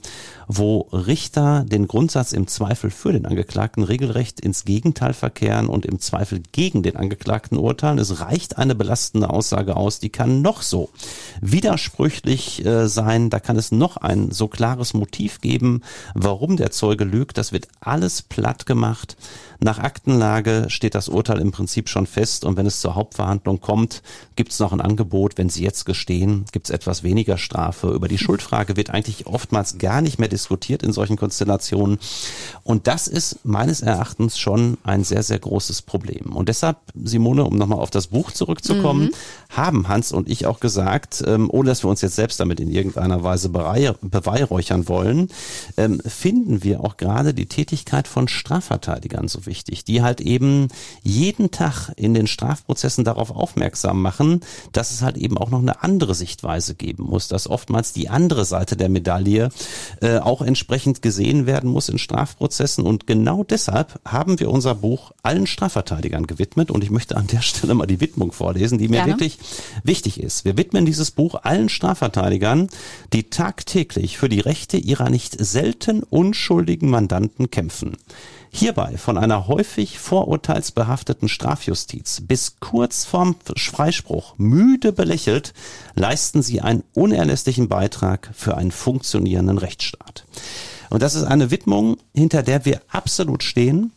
wo Richter den Grundsatz im Zweifel für den Angeklagten regelrecht ins Gegenteil verkehren und im Zweifel gegen den Angeklagten urteilen. Es reicht eine belastende Aussage aus, die kann noch so widersprüchlich äh, sein, da kann es noch ein so klares Motiv geben, warum der Zeuge lügt. Das wird alles platt gemacht. Nach Aktenlage steht das Urteil im Prinzip schon fest und wenn es zur Hauptverhandlung kommt, gibt es noch ein Angebot. Wenn Sie jetzt gestehen, gibt es etwas weniger Strafe. Über die Schuldfrage wird eigentlich oftmals gar nicht mehr diskutiert in solchen Konstellationen. Und das ist meines Erachtens schon ein sehr, sehr großes Problem. Und deshalb, Simone, um nochmal auf das Buch zurückzukommen, mhm. Haben Hans und ich auch gesagt, ähm, ohne dass wir uns jetzt selbst damit in irgendeiner Weise beweihräuchern wollen, ähm, finden wir auch gerade die Tätigkeit von Strafverteidigern so wichtig, die halt eben jeden Tag in den Strafprozessen darauf aufmerksam machen, dass es halt eben auch noch eine andere Sichtweise geben muss, dass oftmals die andere Seite der Medaille äh, auch entsprechend gesehen werden muss in Strafprozessen. Und genau deshalb haben wir unser Buch allen Strafverteidigern gewidmet. Und ich möchte an der Stelle mal die Widmung vorlesen, die mir Gerne. wirklich wichtig ist. Wir widmen dieses Buch allen Strafverteidigern, die tagtäglich für die Rechte ihrer nicht selten unschuldigen Mandanten kämpfen. Hierbei von einer häufig vorurteilsbehafteten Strafjustiz bis kurz vorm Freispruch müde belächelt, leisten sie einen unerlässlichen Beitrag für einen funktionierenden Rechtsstaat. Und das ist eine Widmung, hinter der wir absolut stehen.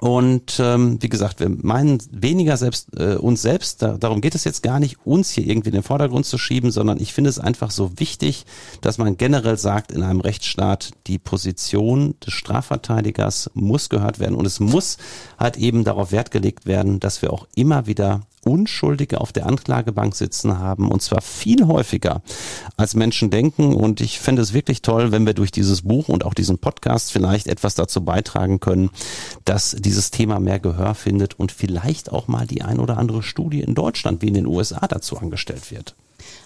Und ähm, wie gesagt, wir meinen weniger selbst äh, uns selbst, da, darum geht es jetzt gar nicht, uns hier irgendwie in den Vordergrund zu schieben, sondern ich finde es einfach so wichtig, dass man generell sagt, in einem Rechtsstaat, die Position des Strafverteidigers muss gehört werden. Und es muss halt eben darauf Wert gelegt werden, dass wir auch immer wieder Unschuldige auf der Anklagebank sitzen haben und zwar viel häufiger als Menschen denken und ich fände es wirklich toll, wenn wir durch dieses Buch und auch diesen Podcast vielleicht etwas dazu beitragen können, dass dieses Thema mehr Gehör findet und vielleicht auch mal die ein oder andere Studie in Deutschland wie in den USA dazu angestellt wird.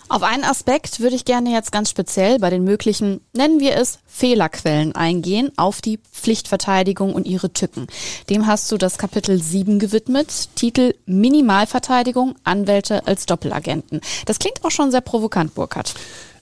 Auf einen Aspekt würde ich gerne jetzt ganz speziell bei den möglichen, nennen wir es, Fehlerquellen eingehen, auf die Pflichtverteidigung und ihre Tücken. Dem hast du das Kapitel 7 gewidmet, Titel Minimalverteidigung, Anwälte als Doppelagenten. Das klingt auch schon sehr provokant, Burkhard.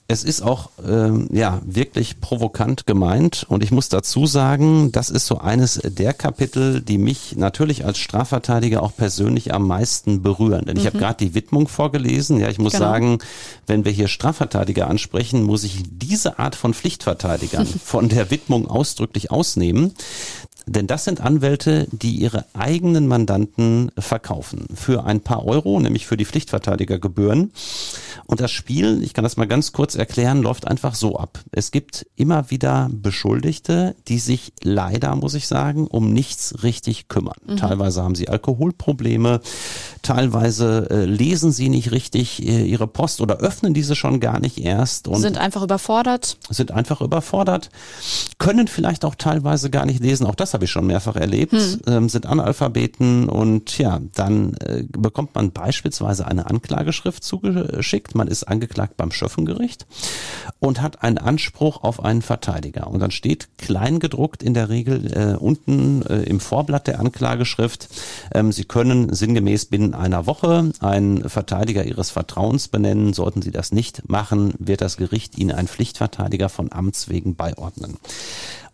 Es ist auch ähm, ja wirklich provokant gemeint und ich muss dazu sagen, das ist so eines der Kapitel, die mich natürlich als Strafverteidiger auch persönlich am meisten berühren. Denn ich habe mhm. gerade die Widmung vorgelesen. Ja, ich muss genau. sagen, wenn wir hier Strafverteidiger ansprechen, muss ich diese Art von Pflichtverteidigern von der Widmung ausdrücklich ausnehmen. Denn das sind Anwälte, die ihre eigenen Mandanten verkaufen. Für ein paar Euro, nämlich für die Pflichtverteidigergebühren. Und das Spiel, ich kann das mal ganz kurz erklären, läuft einfach so ab. Es gibt immer wieder Beschuldigte, die sich leider, muss ich sagen, um nichts richtig kümmern. Mhm. Teilweise haben sie Alkoholprobleme, teilweise äh, lesen sie nicht richtig äh, ihre Post oder öffnen diese schon gar nicht erst. Und sind einfach überfordert. Sind einfach überfordert, können vielleicht auch teilweise gar nicht lesen. Auch das habe ich schon mehrfach erlebt, hm. ähm, sind Analphabeten und ja, dann äh, bekommt man beispielsweise eine Anklageschrift zugeschickt. Man ist angeklagt beim Schöffengericht und hat einen Anspruch auf einen Verteidiger. Und dann steht kleingedruckt in der Regel äh, unten äh, im Vorblatt der Anklageschrift, ähm, Sie können sinngemäß binnen einer Woche einen Verteidiger Ihres Vertrauens benennen. Sollten Sie das nicht machen, wird das Gericht Ihnen einen Pflichtverteidiger von Amts wegen beiordnen.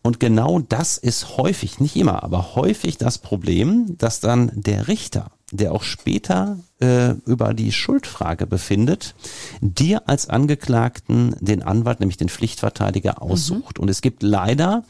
Und genau das ist häufig, nicht immer, aber häufig das Problem, dass dann der Richter, der auch später äh, über die Schuldfrage befindet, dir als Angeklagten den Anwalt, nämlich den Pflichtverteidiger, mhm. aussucht. Mhm. Und es gibt leider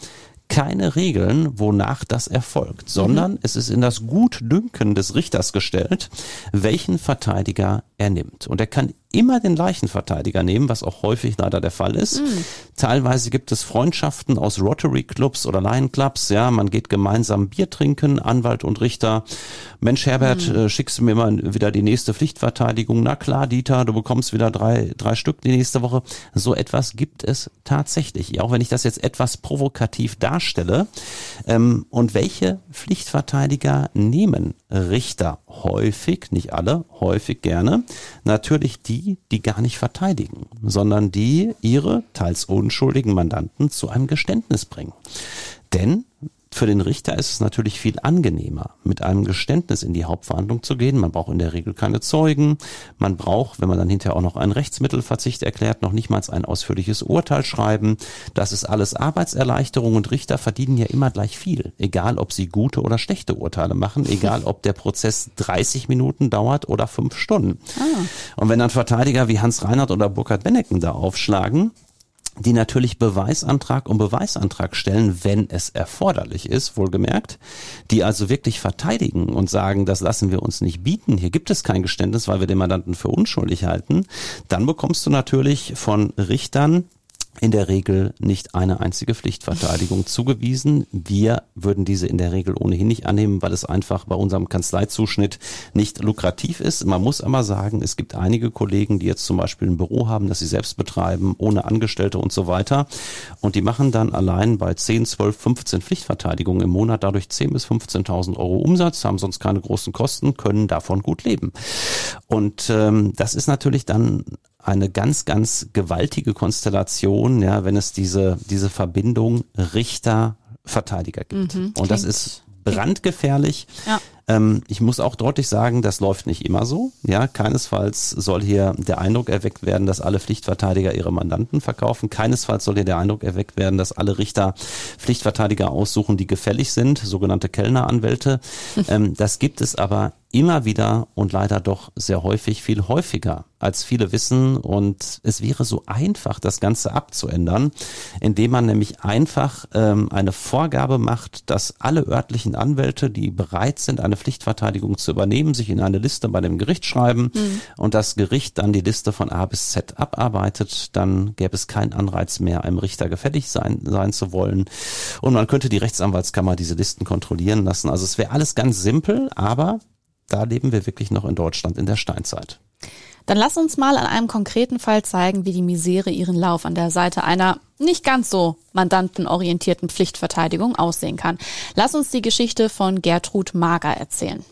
keine Regeln, wonach das erfolgt, sondern mhm. es ist in das Gutdünken des Richters gestellt, welchen Verteidiger er nimmt. Und er kann immer den gleichen Verteidiger nehmen, was auch häufig leider der Fall ist. Mhm. Teilweise gibt es Freundschaften aus Rotary Clubs oder Lion Clubs. Ja, man geht gemeinsam Bier trinken, Anwalt und Richter. Mensch, Herbert, mhm. äh, schickst du mir mal wieder die nächste Pflichtverteidigung? Na klar, Dieter, du bekommst wieder drei, drei Stück die nächste Woche. So etwas gibt es tatsächlich. Auch wenn ich das jetzt etwas provokativ darstelle. Ähm, und welche Pflichtverteidiger nehmen Richter häufig, nicht alle, häufig gerne? Natürlich die, die, gar nicht verteidigen, sondern die ihre teils unschuldigen Mandanten zu einem Geständnis bringen. Denn für den Richter ist es natürlich viel angenehmer, mit einem Geständnis in die Hauptverhandlung zu gehen. Man braucht in der Regel keine Zeugen. Man braucht, wenn man dann hinterher auch noch einen Rechtsmittelverzicht erklärt, noch nicht mal ein ausführliches Urteil schreiben. Das ist alles Arbeitserleichterung und Richter verdienen ja immer gleich viel. Egal, ob sie gute oder schlechte Urteile machen, egal, ob der Prozess 30 Minuten dauert oder fünf Stunden. Ah. Und wenn dann Verteidiger wie Hans Reinhardt oder Burkhard Bennecken da aufschlagen, die natürlich Beweisantrag um Beweisantrag stellen, wenn es erforderlich ist, wohlgemerkt, die also wirklich verteidigen und sagen, das lassen wir uns nicht bieten, hier gibt es kein Geständnis, weil wir den Mandanten für unschuldig halten, dann bekommst du natürlich von Richtern in der Regel nicht eine einzige Pflichtverteidigung zugewiesen. Wir würden diese in der Regel ohnehin nicht annehmen, weil es einfach bei unserem Kanzleizuschnitt nicht lukrativ ist. Man muss aber sagen, es gibt einige Kollegen, die jetzt zum Beispiel ein Büro haben, das sie selbst betreiben, ohne Angestellte und so weiter. Und die machen dann allein bei 10, 12, 15 Pflichtverteidigungen im Monat dadurch 10.000 bis 15.000 Euro Umsatz, haben sonst keine großen Kosten, können davon gut leben. Und ähm, das ist natürlich dann eine ganz, ganz gewaltige Konstellation, ja, wenn es diese, diese Verbindung Richter-Verteidiger gibt. Mhm, Und das ist brandgefährlich. Ja. Ähm, ich muss auch deutlich sagen, das läuft nicht immer so. Ja, keinesfalls soll hier der Eindruck erweckt werden, dass alle Pflichtverteidiger ihre Mandanten verkaufen. Keinesfalls soll hier der Eindruck erweckt werden, dass alle Richter Pflichtverteidiger aussuchen, die gefällig sind, sogenannte Kellneranwälte. ähm, das gibt es aber immer wieder und leider doch sehr häufig, viel häufiger, als viele wissen. Und es wäre so einfach, das Ganze abzuändern, indem man nämlich einfach ähm, eine Vorgabe macht, dass alle örtlichen Anwälte, die bereit sind, eine Pflichtverteidigung zu übernehmen, sich in eine Liste bei dem Gericht schreiben mhm. und das Gericht dann die Liste von A bis Z abarbeitet, dann gäbe es keinen Anreiz mehr, einem Richter gefällig sein, sein zu wollen. Und man könnte die Rechtsanwaltskammer diese Listen kontrollieren lassen. Also es wäre alles ganz simpel, aber da leben wir wirklich noch in Deutschland in der Steinzeit. Dann lass uns mal an einem konkreten Fall zeigen, wie die Misere ihren Lauf an der Seite einer nicht ganz so mandantenorientierten Pflichtverteidigung aussehen kann. Lass uns die Geschichte von Gertrud Mager erzählen.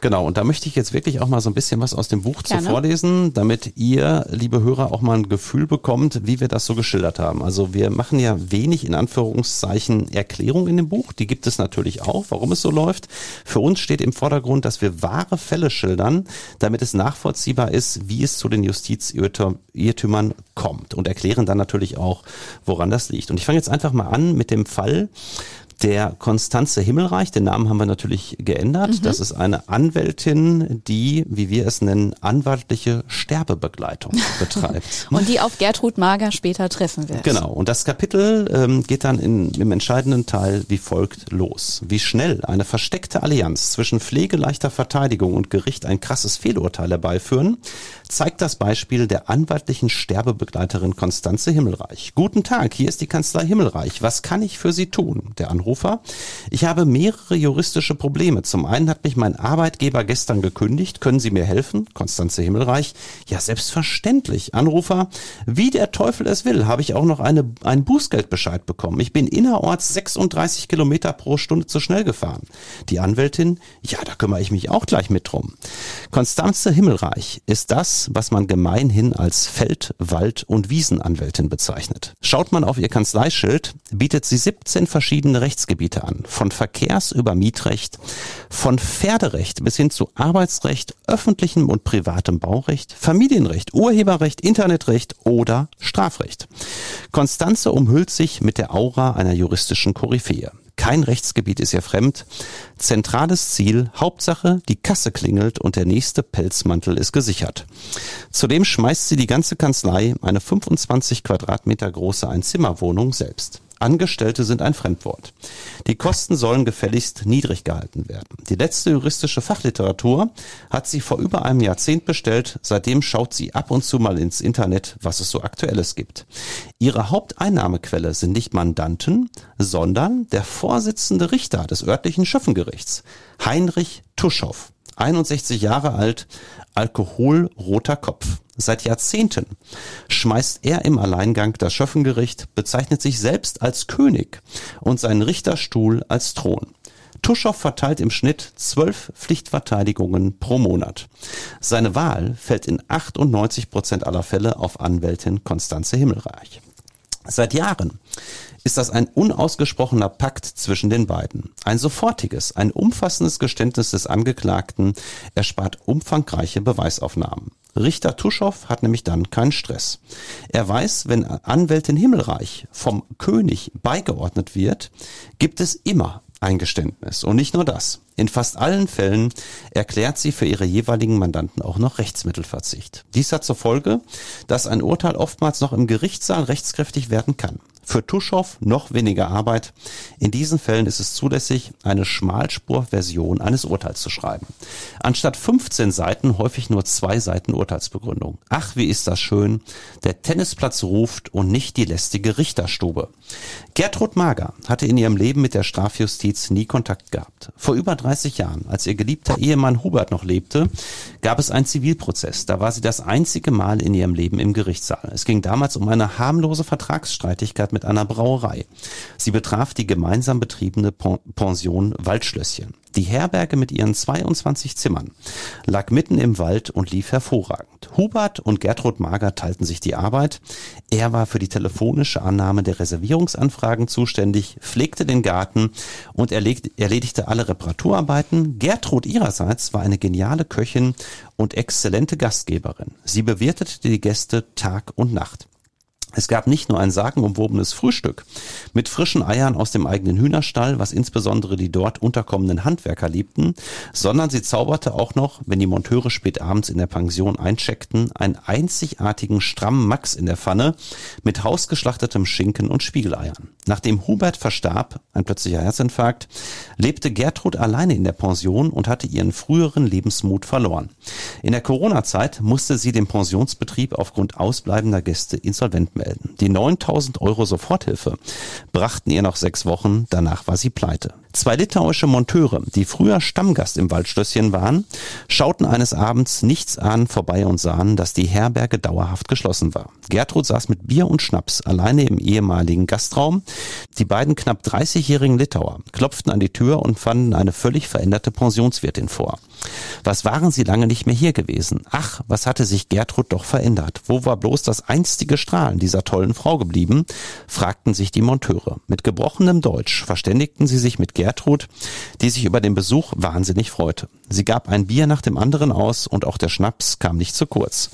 Genau, und da möchte ich jetzt wirklich auch mal so ein bisschen was aus dem Buch zu vorlesen, damit ihr, liebe Hörer, auch mal ein Gefühl bekommt, wie wir das so geschildert haben. Also wir machen ja wenig in Anführungszeichen Erklärung in dem Buch, die gibt es natürlich auch, warum es so läuft. Für uns steht im Vordergrund, dass wir wahre Fälle schildern, damit es nachvollziehbar ist, wie es zu den Justizirrtümern kommt und erklären dann natürlich auch, woran das liegt. Und ich fange jetzt einfach mal an mit dem Fall, der Konstanze Himmelreich, den Namen haben wir natürlich geändert. Mhm. Das ist eine Anwältin, die, wie wir es nennen, anwaltliche Sterbebegleitung betreibt. und die auf Gertrud Mager später treffen wird. Genau. Und das Kapitel ähm, geht dann in, im entscheidenden Teil wie folgt los. Wie schnell eine versteckte Allianz zwischen pflegeleichter Verteidigung und Gericht ein krasses Fehlurteil herbeiführen, zeigt das Beispiel der anwaltlichen Sterbebegleiterin Konstanze Himmelreich. Guten Tag, hier ist die Kanzlei Himmelreich. Was kann ich für Sie tun? Der Anrufer. Ich habe mehrere juristische Probleme. Zum einen hat mich mein Arbeitgeber gestern gekündigt. Können Sie mir helfen? Konstanze Himmelreich. Ja, selbstverständlich. Anrufer. Wie der Teufel es will, habe ich auch noch eine, einen Bußgeldbescheid bekommen. Ich bin innerorts 36 Kilometer pro Stunde zu schnell gefahren. Die Anwältin. Ja, da kümmere ich mich auch gleich mit drum. Konstanze Himmelreich ist das, was man gemeinhin als Feld-, Wald- und Wiesenanwältin bezeichnet. Schaut man auf ihr Kanzleischild, bietet sie 17 verschiedene Rechtsgebiete an, von Verkehrs- über Mietrecht, von Pferderecht bis hin zu Arbeitsrecht, öffentlichem und privatem Baurecht, Familienrecht, Urheberrecht, Internetrecht oder Strafrecht. Konstanze umhüllt sich mit der Aura einer juristischen Koryphäe. Kein Rechtsgebiet ist ihr fremd. Zentrales Ziel, Hauptsache, die Kasse klingelt und der nächste Pelzmantel ist gesichert. Zudem schmeißt sie die ganze Kanzlei, eine 25 Quadratmeter große Einzimmerwohnung selbst. Angestellte sind ein Fremdwort. Die Kosten sollen gefälligst niedrig gehalten werden. Die letzte juristische Fachliteratur hat sie vor über einem Jahrzehnt bestellt. Seitdem schaut sie ab und zu mal ins Internet, was es so aktuelles gibt. Ihre Haupteinnahmequelle sind nicht Mandanten, sondern der Vorsitzende Richter des örtlichen Schöffengerichts, Heinrich Tuschow. 61 Jahre alt, alkoholroter Kopf. Seit Jahrzehnten schmeißt er im Alleingang das Schöffengericht, bezeichnet sich selbst als König und seinen Richterstuhl als Thron. Tuschow verteilt im Schnitt zwölf Pflichtverteidigungen pro Monat. Seine Wahl fällt in 98 Prozent aller Fälle auf Anwältin Konstanze Himmelreich. Seit Jahren ist das ein unausgesprochener Pakt zwischen den beiden. Ein sofortiges, ein umfassendes Geständnis des Angeklagten erspart umfangreiche Beweisaufnahmen. Richter Tuschow hat nämlich dann keinen Stress. Er weiß, wenn Anwältin Himmelreich vom König beigeordnet wird, gibt es immer ein Geständnis. Und nicht nur das. In fast allen Fällen erklärt sie für ihre jeweiligen Mandanten auch noch Rechtsmittelverzicht. Dies hat zur Folge, dass ein Urteil oftmals noch im Gerichtssaal rechtskräftig werden kann. Für Tuschow noch weniger Arbeit. In diesen Fällen ist es zulässig, eine Schmalspurversion eines Urteils zu schreiben. Anstatt 15 Seiten häufig nur zwei Seiten Urteilsbegründung. Ach, wie ist das schön. Der Tennisplatz ruft und nicht die lästige Richterstube. Gertrud Mager hatte in ihrem Leben mit der Strafjustiz nie Kontakt gehabt. Vor über 30 Jahren, als ihr geliebter Ehemann Hubert noch lebte, gab es einen Zivilprozess. Da war sie das einzige Mal in ihrem Leben im Gerichtssaal. Es ging damals um eine harmlose Vertragsstreitigkeit mit einer Brauerei. Sie betraf die gemeinsam betriebene Pension Waldschlösschen. Die Herberge mit ihren 22 Zimmern lag mitten im Wald und lief hervorragend. Hubert und Gertrud Mager teilten sich die Arbeit. Er war für die telefonische Annahme der Reservierungsanfragen zuständig, pflegte den Garten und erledigte alle Reparaturarbeiten. Gertrud ihrerseits war eine geniale Köchin und exzellente Gastgeberin. Sie bewirtete die Gäste Tag und Nacht. Es gab nicht nur ein sagenumwobenes Frühstück mit frischen Eiern aus dem eigenen Hühnerstall, was insbesondere die dort unterkommenden Handwerker liebten, sondern sie zauberte auch noch, wenn die Monteure spät abends in der Pension eincheckten, einen einzigartigen strammen Max in der Pfanne mit hausgeschlachtetem Schinken und Spiegeleiern. Nachdem Hubert verstarb, ein plötzlicher Herzinfarkt, lebte Gertrud alleine in der Pension und hatte ihren früheren Lebensmut verloren. In der Corona-Zeit musste sie den Pensionsbetrieb aufgrund ausbleibender Gäste insolvent melden melden. Die 9000 Euro Soforthilfe brachten ihr noch sechs Wochen, danach war sie pleite. Zwei litauische Monteure, die früher Stammgast im Waldschlösschen waren, schauten eines Abends nichts an vorbei und sahen, dass die Herberge dauerhaft geschlossen war. Gertrud saß mit Bier und Schnaps alleine im ehemaligen Gastraum. Die beiden knapp 30-jährigen Litauer klopften an die Tür und fanden eine völlig veränderte Pensionswirtin vor. Was waren sie lange nicht mehr hier gewesen? Ach, was hatte sich Gertrud doch verändert? Wo war bloß das einstige Strahlen dieser tollen Frau geblieben? fragten sich die Monteure. Mit gebrochenem Deutsch verständigten sie sich mit Gertrud, die sich über den Besuch wahnsinnig freute. Sie gab ein Bier nach dem anderen aus und auch der Schnaps kam nicht zu kurz.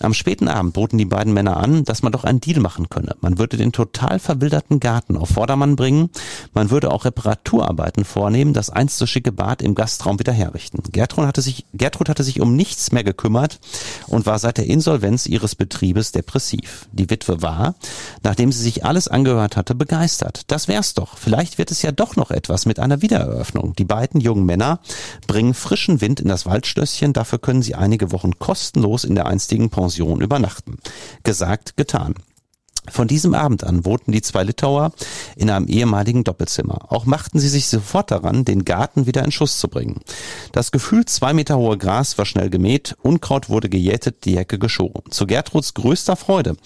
Am späten Abend boten die beiden Männer an, dass man doch einen Deal machen könne. Man würde den total verwilderten Garten auf Vordermann bringen, man würde auch Reparaturarbeiten vornehmen, das einst so schicke Bad im Gastraum wieder herrichten. Gertrud hatte sich, Gertrud hatte sich um nichts mehr gekümmert und war seit der Insolvenz ihres Betriebes depressiv. Die Witwe war, nachdem sie sich alles angehört hatte, begeistert. Das wär's doch. Vielleicht wird es ja doch noch etwas mit einer Wiedereröffnung. Die beiden jungen Männer bringen frischen Wind in das Waldschlösschen, dafür können sie einige Wochen kostenlos in der einstigen Pension Pension übernachten. Gesagt, getan. Von diesem Abend an wohnten die zwei Litauer in einem ehemaligen Doppelzimmer. Auch machten sie sich sofort daran, den Garten wieder in Schuss zu bringen. Das gefühlt zwei Meter hohe Gras war schnell gemäht, Unkraut wurde gejätet, die Hecke geschoren. Zu Gertruds größter Freude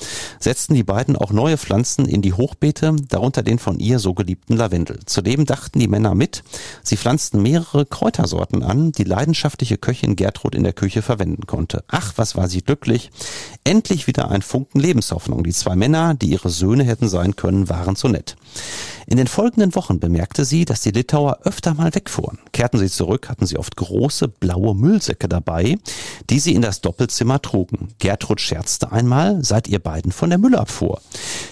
setzten die beiden auch neue Pflanzen in die Hochbeete, darunter den von ihr so geliebten Lavendel. Zudem dachten die Männer mit, sie pflanzten mehrere Kräutersorten an, die leidenschaftliche Köchin Gertrud in der Küche verwenden konnte. Ach, was war sie glücklich. Endlich wieder ein Funken Lebenshoffnung. Die zwei Männer die ihre Söhne hätten sein können, waren zu nett. In den folgenden Wochen bemerkte sie, dass die Litauer öfter mal wegfuhren. Kehrten sie zurück, hatten sie oft große blaue Müllsäcke dabei, die sie in das Doppelzimmer trugen. Gertrud scherzte einmal, seid ihr beiden von der Müllabfuhr.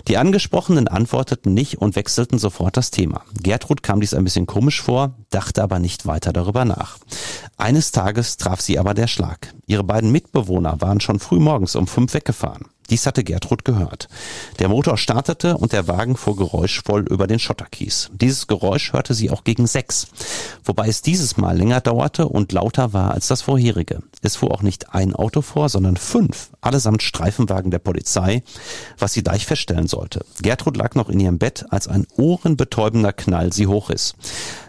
Die Angesprochenen antworteten nicht und wechselten sofort das Thema. Gertrud kam dies ein bisschen komisch vor, dachte aber nicht weiter darüber nach. Eines Tages traf sie aber der Schlag. Ihre beiden Mitbewohner waren schon früh morgens um fünf weggefahren. Dies hatte Gertrud gehört. Der Motor startete und der Wagen fuhr geräuschvoll über den Schotterkies. Dieses Geräusch hörte sie auch gegen sechs, wobei es dieses Mal länger dauerte und lauter war als das vorherige. Es fuhr auch nicht ein Auto vor, sondern fünf, allesamt Streifenwagen der Polizei, was sie gleich feststellen sollte. Gertrud lag noch in ihrem Bett, als ein ohrenbetäubender Knall sie hochriss.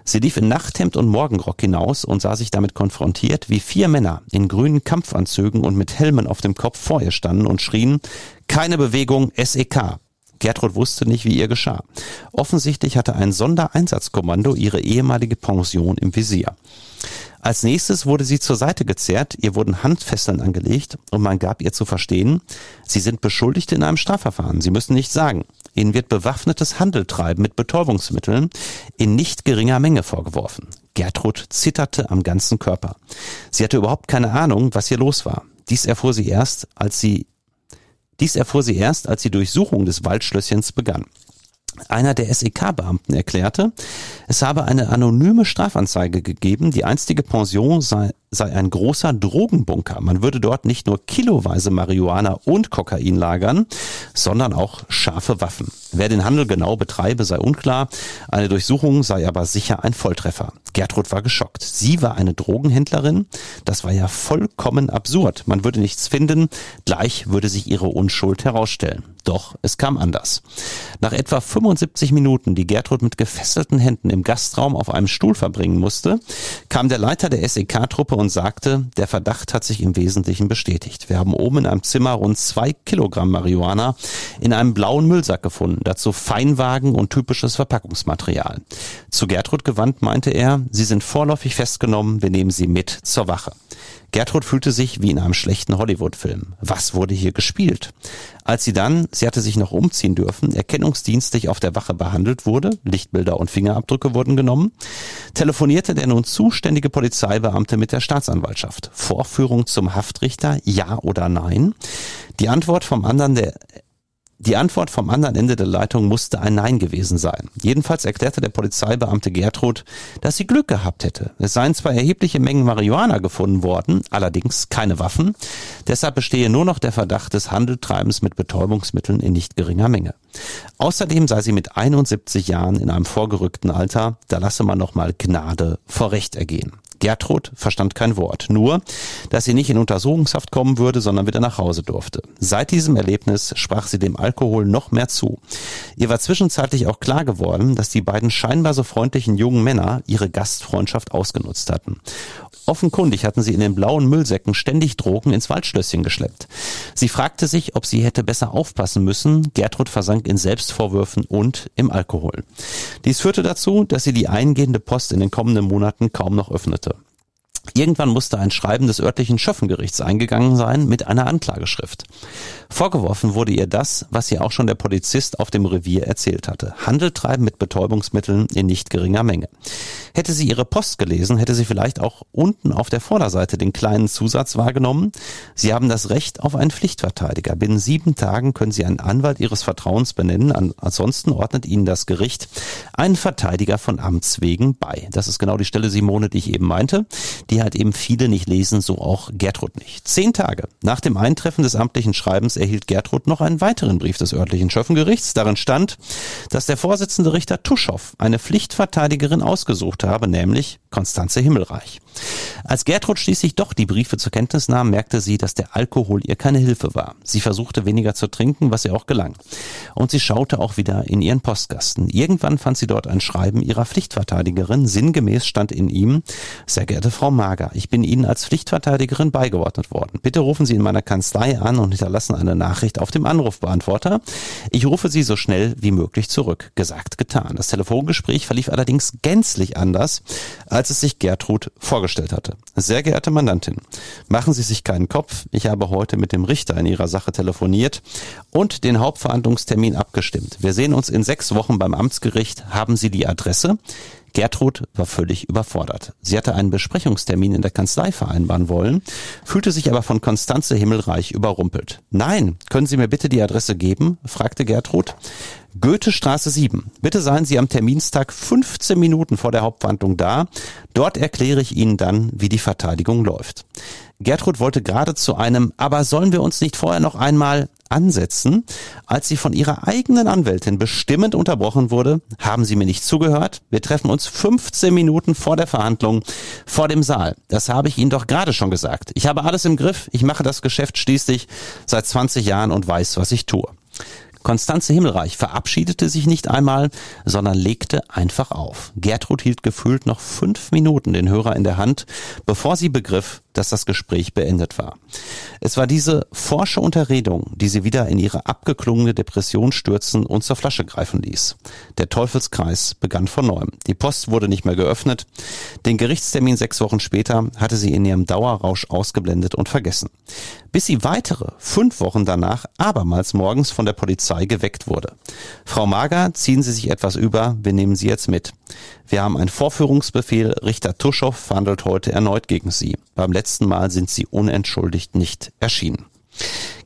Sie lief in Nachthemd und Morgenrock hinaus und sah sich damit konfrontiert, wie vier Männer in grünen Kampfanzügen und mit Helmen auf dem Kopf vor ihr standen und schrien, keine Bewegung, SEK. Gertrud wusste nicht, wie ihr geschah. Offensichtlich hatte ein Sondereinsatzkommando ihre ehemalige Pension im Visier. Als nächstes wurde sie zur Seite gezerrt, ihr wurden Handfesseln angelegt und man gab ihr zu verstehen, sie sind Beschuldigte in einem Strafverfahren, sie müssen nichts sagen. Ihnen wird bewaffnetes Handeltreiben mit Betäubungsmitteln in nicht geringer Menge vorgeworfen. Gertrud zitterte am ganzen Körper. Sie hatte überhaupt keine Ahnung, was hier los war. Dies erfuhr sie erst, als sie dies erfuhr sie erst, als die Durchsuchung des Waldschlösschens begann. Einer der SEK-Beamten erklärte, es habe eine anonyme Strafanzeige gegeben, die einstige Pension sei sei ein großer Drogenbunker. Man würde dort nicht nur kiloweise Marihuana und Kokain lagern, sondern auch scharfe Waffen. Wer den Handel genau betreibe, sei unklar. Eine Durchsuchung sei aber sicher ein Volltreffer. Gertrud war geschockt. Sie war eine Drogenhändlerin. Das war ja vollkommen absurd. Man würde nichts finden. Gleich würde sich ihre Unschuld herausstellen. Doch es kam anders. Nach etwa 75 Minuten, die Gertrud mit gefesselten Händen im Gastraum auf einem Stuhl verbringen musste, kam der Leiter der SEK-Truppe und sagte, der Verdacht hat sich im Wesentlichen bestätigt. Wir haben oben in einem Zimmer rund zwei Kilogramm Marihuana in einem blauen Müllsack gefunden, dazu Feinwagen und typisches Verpackungsmaterial. Zu Gertrud gewandt meinte er, Sie sind vorläufig festgenommen, wir nehmen Sie mit zur Wache. Gertrud fühlte sich wie in einem schlechten Hollywood-Film. Was wurde hier gespielt? Als sie dann, sie hatte sich noch umziehen dürfen, erkennungsdienstlich auf der Wache behandelt wurde, Lichtbilder und Fingerabdrücke wurden genommen, telefonierte der nun zuständige Polizeibeamte mit der Staatsanwaltschaft. Vorführung zum Haftrichter, ja oder nein? Die Antwort vom anderen der die Antwort vom anderen Ende der Leitung musste ein Nein gewesen sein. Jedenfalls erklärte der Polizeibeamte Gertrud, dass sie Glück gehabt hätte. Es seien zwar erhebliche Mengen Marihuana gefunden worden, allerdings keine Waffen. Deshalb bestehe nur noch der Verdacht des Handeltreibens mit Betäubungsmitteln in nicht geringer Menge. Außerdem sei sie mit 71 Jahren in einem vorgerückten Alter, da lasse man noch mal Gnade vor Recht ergehen. Gertrud verstand kein Wort, nur, dass sie nicht in Untersuchungshaft kommen würde, sondern wieder nach Hause durfte. Seit diesem Erlebnis sprach sie dem Alkohol noch mehr zu. Ihr war zwischenzeitlich auch klar geworden, dass die beiden scheinbar so freundlichen jungen Männer ihre Gastfreundschaft ausgenutzt hatten. Offenkundig hatten sie in den blauen Müllsäcken ständig Drogen ins Waldschlösschen geschleppt. Sie fragte sich, ob sie hätte besser aufpassen müssen. Gertrud versank in Selbstvorwürfen und im Alkohol. Dies führte dazu, dass sie die eingehende Post in den kommenden Monaten kaum noch öffnete. Irgendwann musste ein Schreiben des örtlichen Schöffengerichts eingegangen sein mit einer Anklageschrift. Vorgeworfen wurde ihr das, was ihr auch schon der Polizist auf dem Revier erzählt hatte. Handel treiben mit Betäubungsmitteln in nicht geringer Menge. Hätte sie ihre Post gelesen, hätte sie vielleicht auch unten auf der Vorderseite den kleinen Zusatz wahrgenommen. Sie haben das Recht auf einen Pflichtverteidiger. Binnen sieben Tagen können Sie einen Anwalt Ihres Vertrauens benennen. Ansonsten ordnet Ihnen das Gericht einen Verteidiger von Amts wegen bei. Das ist genau die Stelle, Simone, die ich eben meinte. Die halt eben viele nicht lesen, so auch Gertrud nicht. Zehn Tage nach dem Eintreffen des amtlichen Schreibens erhielt Gertrud noch einen weiteren Brief des örtlichen Schöffengerichts. Darin stand, dass der Vorsitzende Richter Tuschow eine Pflichtverteidigerin ausgesucht habe, nämlich Konstanze Himmelreich. Als Gertrud schließlich doch die Briefe zur Kenntnis nahm, merkte sie, dass der Alkohol ihr keine Hilfe war. Sie versuchte weniger zu trinken, was ihr auch gelang. Und sie schaute auch wieder in ihren Postkasten. Irgendwann fand sie dort ein Schreiben ihrer Pflichtverteidigerin. Sinngemäß stand in ihm, sehr geehrte Frau Mager, ich bin Ihnen als Pflichtverteidigerin beigeordnet worden. Bitte rufen Sie in meiner Kanzlei an und hinterlassen eine Nachricht auf dem Anrufbeantworter. Ich rufe Sie so schnell wie möglich zurück. Gesagt, getan. Das Telefongespräch verlief allerdings gänzlich anders, als es sich Gertrud vorgestellt hatte. Sehr geehrte Mandantin, machen Sie sich keinen Kopf. Ich habe heute mit dem Richter in Ihrer Sache telefoniert und den Hauptverhandlungstermin abgestimmt. Wir sehen uns in sechs Wochen beim Amtsgericht. Haben Sie die Adresse? Gertrud war völlig überfordert. Sie hatte einen Besprechungstermin in der Kanzlei vereinbaren wollen, fühlte sich aber von Konstanze Himmelreich überrumpelt. Nein, können Sie mir bitte die Adresse geben? fragte Gertrud. Goethestraße 7. Bitte seien Sie am Terminstag 15 Minuten vor der Hauptverhandlung da. Dort erkläre ich Ihnen dann, wie die Verteidigung läuft. Gertrud wollte gerade zu einem, aber sollen wir uns nicht vorher noch einmal ansetzen, als sie von ihrer eigenen Anwältin bestimmend unterbrochen wurde, haben Sie mir nicht zugehört. Wir treffen uns 15 Minuten vor der Verhandlung vor dem Saal. Das habe ich Ihnen doch gerade schon gesagt. Ich habe alles im Griff. Ich mache das Geschäft schließlich seit 20 Jahren und weiß, was ich tue. Konstanze Himmelreich verabschiedete sich nicht einmal, sondern legte einfach auf. Gertrud hielt gefühlt noch fünf Minuten den Hörer in der Hand, bevor sie begriff, dass das Gespräch beendet war. Es war diese forsche Unterredung, die sie wieder in ihre abgeklungene Depression stürzen und zur Flasche greifen ließ. Der Teufelskreis begann von neuem. Die Post wurde nicht mehr geöffnet. Den Gerichtstermin sechs Wochen später hatte sie in ihrem Dauerrausch ausgeblendet und vergessen. Bis sie weitere fünf Wochen danach abermals morgens von der Polizei geweckt wurde. Frau Mager, ziehen Sie sich etwas über, wir nehmen Sie jetzt mit. Wir haben einen Vorführungsbefehl. Richter Tuschow verhandelt heute erneut gegen Sie. Beim letzten Mal sind Sie unentschuldigt nicht erschienen.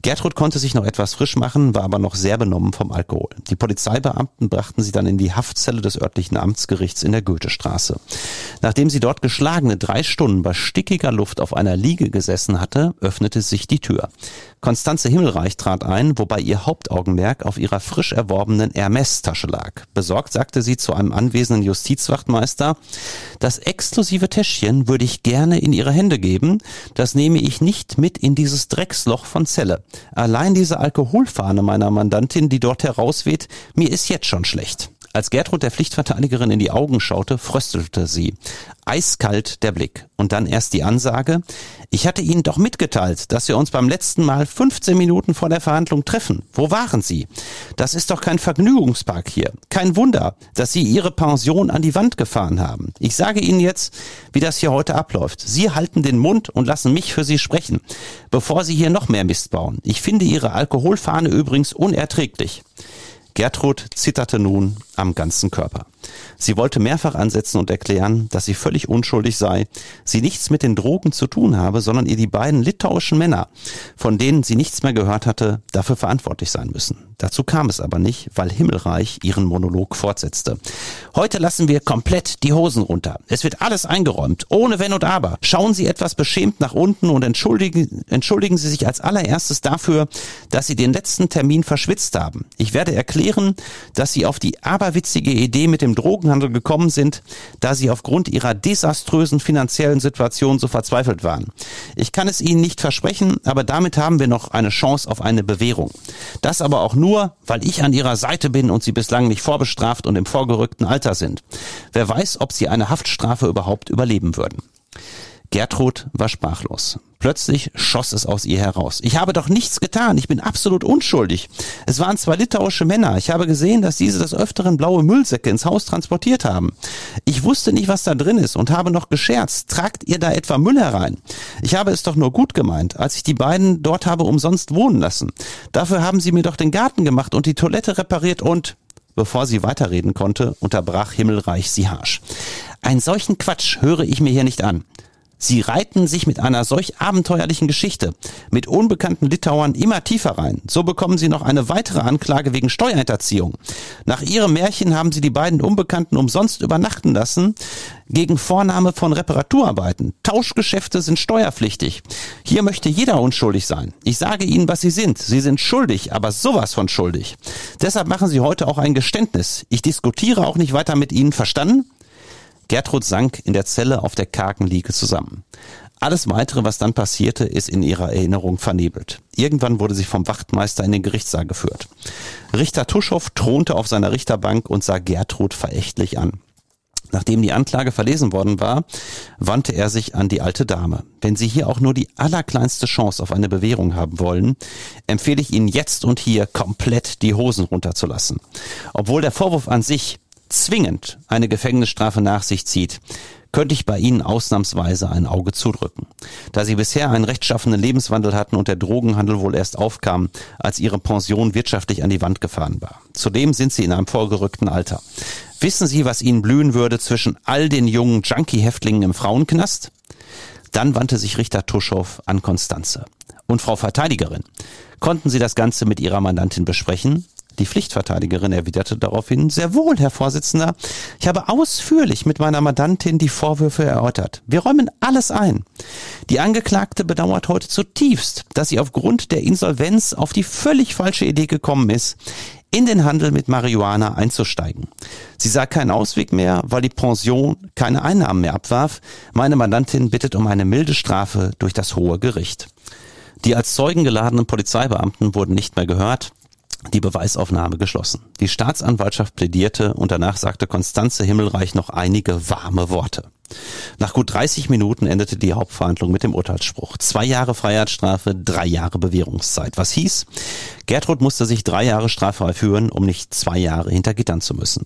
Gertrud konnte sich noch etwas frisch machen, war aber noch sehr benommen vom Alkohol. Die Polizeibeamten brachten sie dann in die Haftzelle des örtlichen Amtsgerichts in der Goethestraße. Nachdem sie dort geschlagene drei Stunden bei stickiger Luft auf einer Liege gesessen hatte, öffnete sich die Tür. Konstanze Himmelreich trat ein, wobei ihr Hauptaugenmerk auf ihrer frisch erworbenen Hermes-Tasche lag. Besorgt sagte sie zu einem anwesenden Justizwachtmeister, das exklusive Täschchen würde ich gerne in Ihre Hände geben, das nehme ich nicht mit in dieses Drecksloch von Zelle. Allein diese Alkoholfahne meiner Mandantin, die dort herausweht, mir ist jetzt schon schlecht. Als Gertrud der Pflichtverteidigerin in die Augen schaute, fröstelte sie. Eiskalt der Blick. Und dann erst die Ansage. Ich hatte Ihnen doch mitgeteilt, dass wir uns beim letzten Mal 15 Minuten vor der Verhandlung treffen. Wo waren Sie? Das ist doch kein Vergnügungspark hier. Kein Wunder, dass Sie Ihre Pension an die Wand gefahren haben. Ich sage Ihnen jetzt, wie das hier heute abläuft. Sie halten den Mund und lassen mich für Sie sprechen, bevor Sie hier noch mehr Mist bauen. Ich finde Ihre Alkoholfahne übrigens unerträglich. Gertrud zitterte nun am ganzen Körper. Sie wollte mehrfach ansetzen und erklären, dass sie völlig unschuldig sei, sie nichts mit den Drogen zu tun habe, sondern ihr die beiden litauischen Männer, von denen sie nichts mehr gehört hatte, dafür verantwortlich sein müssen. Dazu kam es aber nicht, weil Himmelreich ihren Monolog fortsetzte. Heute lassen wir komplett die Hosen runter. Es wird alles eingeräumt, ohne Wenn und Aber. Schauen Sie etwas beschämt nach unten und entschuldigen, entschuldigen Sie sich als allererstes dafür, dass Sie den letzten Termin verschwitzt haben. Ich werde erklären, dass Sie auf die aberwitzige Idee mit dem Drogenhandel gekommen sind, da sie aufgrund ihrer desaströsen finanziellen Situation so verzweifelt waren. Ich kann es Ihnen nicht versprechen, aber damit haben wir noch eine Chance auf eine Bewährung. Das aber auch nur, weil ich an Ihrer Seite bin und Sie bislang nicht vorbestraft und im vorgerückten Alter sind. Wer weiß, ob Sie eine Haftstrafe überhaupt überleben würden. Gertrud war sprachlos. Plötzlich schoss es aus ihr heraus. Ich habe doch nichts getan. Ich bin absolut unschuldig. Es waren zwei litauische Männer. Ich habe gesehen, dass diese des Öfteren blaue Müllsäcke ins Haus transportiert haben. Ich wusste nicht, was da drin ist und habe noch gescherzt. Tragt ihr da etwa Müll herein? Ich habe es doch nur gut gemeint, als ich die beiden dort habe umsonst wohnen lassen. Dafür haben sie mir doch den Garten gemacht und die Toilette repariert und Bevor sie weiterreden konnte, unterbrach Himmelreich sie harsch. Einen solchen Quatsch höre ich mir hier nicht an. Sie reiten sich mit einer solch abenteuerlichen Geschichte mit unbekannten Litauern immer tiefer rein. So bekommen sie noch eine weitere Anklage wegen Steuerhinterziehung. Nach ihrem Märchen haben sie die beiden Unbekannten umsonst übernachten lassen gegen Vornahme von Reparaturarbeiten. Tauschgeschäfte sind steuerpflichtig. Hier möchte jeder unschuldig sein. Ich sage Ihnen, was Sie sind. Sie sind schuldig, aber sowas von schuldig. Deshalb machen Sie heute auch ein Geständnis. Ich diskutiere auch nicht weiter mit Ihnen. Verstanden? Gertrud sank in der Zelle auf der kargen Liege zusammen. Alles weitere, was dann passierte, ist in ihrer Erinnerung vernebelt. Irgendwann wurde sie vom Wachtmeister in den Gerichtssaal geführt. Richter Tuschow thronte auf seiner Richterbank und sah Gertrud verächtlich an. Nachdem die Anklage verlesen worden war, wandte er sich an die alte Dame. Wenn Sie hier auch nur die allerkleinste Chance auf eine Bewährung haben wollen, empfehle ich Ihnen jetzt und hier komplett die Hosen runterzulassen. Obwohl der Vorwurf an sich zwingend eine Gefängnisstrafe nach sich zieht, könnte ich bei Ihnen ausnahmsweise ein Auge zudrücken. Da Sie bisher einen rechtschaffenen Lebenswandel hatten und der Drogenhandel wohl erst aufkam, als Ihre Pension wirtschaftlich an die Wand gefahren war. Zudem sind Sie in einem vorgerückten Alter. Wissen Sie, was Ihnen blühen würde zwischen all den jungen Junkie-Häftlingen im Frauenknast? Dann wandte sich Richter Tuschow an Konstanze. Und Frau Verteidigerin, konnten Sie das Ganze mit Ihrer Mandantin besprechen? Die Pflichtverteidigerin erwiderte daraufhin, sehr wohl, Herr Vorsitzender. Ich habe ausführlich mit meiner Mandantin die Vorwürfe erörtert. Wir räumen alles ein. Die Angeklagte bedauert heute zutiefst, dass sie aufgrund der Insolvenz auf die völlig falsche Idee gekommen ist, in den Handel mit Marihuana einzusteigen. Sie sah keinen Ausweg mehr, weil die Pension keine Einnahmen mehr abwarf. Meine Mandantin bittet um eine milde Strafe durch das hohe Gericht. Die als Zeugen geladenen Polizeibeamten wurden nicht mehr gehört die Beweisaufnahme geschlossen. Die Staatsanwaltschaft plädierte und danach sagte Konstanze Himmelreich noch einige warme Worte. Nach gut 30 Minuten endete die Hauptverhandlung mit dem Urteilsspruch. Zwei Jahre Freiheitsstrafe, drei Jahre Bewährungszeit. Was hieß? Gertrud musste sich drei Jahre straffrei führen, um nicht zwei Jahre hinter Gittern zu müssen.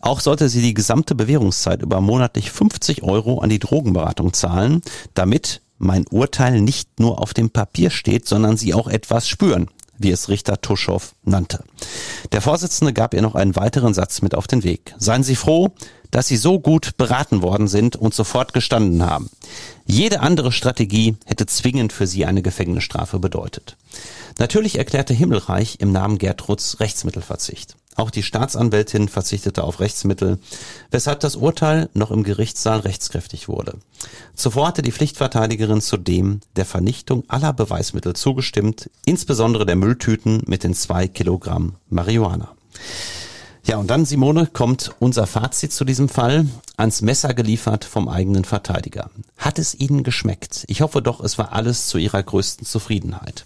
Auch sollte sie die gesamte Bewährungszeit über monatlich 50 Euro an die Drogenberatung zahlen, damit mein Urteil nicht nur auf dem Papier steht, sondern sie auch etwas spüren wie es Richter Tuschow nannte. Der Vorsitzende gab ihr noch einen weiteren Satz mit auf den Weg. Seien Sie froh, dass Sie so gut beraten worden sind und sofort gestanden haben. Jede andere Strategie hätte zwingend für Sie eine Gefängnisstrafe bedeutet. Natürlich erklärte Himmelreich im Namen Gertruds Rechtsmittelverzicht. Auch die Staatsanwältin verzichtete auf Rechtsmittel, weshalb das Urteil noch im Gerichtssaal rechtskräftig wurde. Zuvor hatte die Pflichtverteidigerin zudem der Vernichtung aller Beweismittel zugestimmt, insbesondere der Mülltüten mit den zwei Kilogramm Marihuana. Ja, und dann, Simone, kommt unser Fazit zu diesem Fall. Ans Messer geliefert vom eigenen Verteidiger. Hat es Ihnen geschmeckt? Ich hoffe doch, es war alles zu Ihrer größten Zufriedenheit.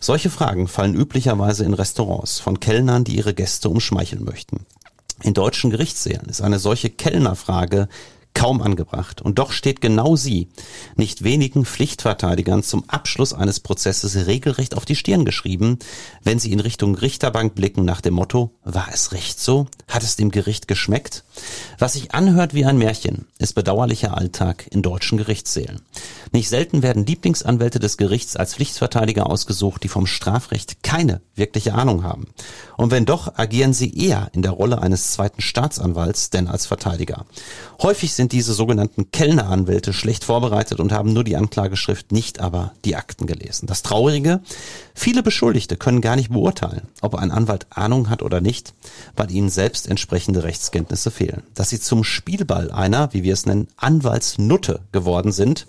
Solche Fragen fallen üblicherweise in Restaurants von Kellnern, die ihre Gäste umschmeicheln möchten. In deutschen Gerichtssälen ist eine solche Kellnerfrage kaum angebracht. Und doch steht genau sie, nicht wenigen Pflichtverteidigern zum Abschluss eines Prozesses regelrecht auf die Stirn geschrieben, wenn sie in Richtung Richterbank blicken nach dem Motto, war es recht so? Hat es dem Gericht geschmeckt? Was sich anhört wie ein Märchen, ist bedauerlicher Alltag in deutschen Gerichtssälen. Nicht selten werden Lieblingsanwälte des Gerichts als Pflichtverteidiger ausgesucht, die vom Strafrecht keine wirkliche Ahnung haben. Und wenn doch, agieren sie eher in der Rolle eines zweiten Staatsanwalts denn als Verteidiger. Häufig sind diese sogenannten Kellneranwälte schlecht vorbereitet und haben nur die Anklageschrift, nicht aber die Akten gelesen. Das Traurige, viele Beschuldigte können gar nicht beurteilen, ob ein Anwalt Ahnung hat oder nicht, weil ihnen selbst entsprechende Rechtskenntnisse fehlen. Dass sie zum Spielball einer, wie wir es nennen, Anwaltsnutte geworden sind,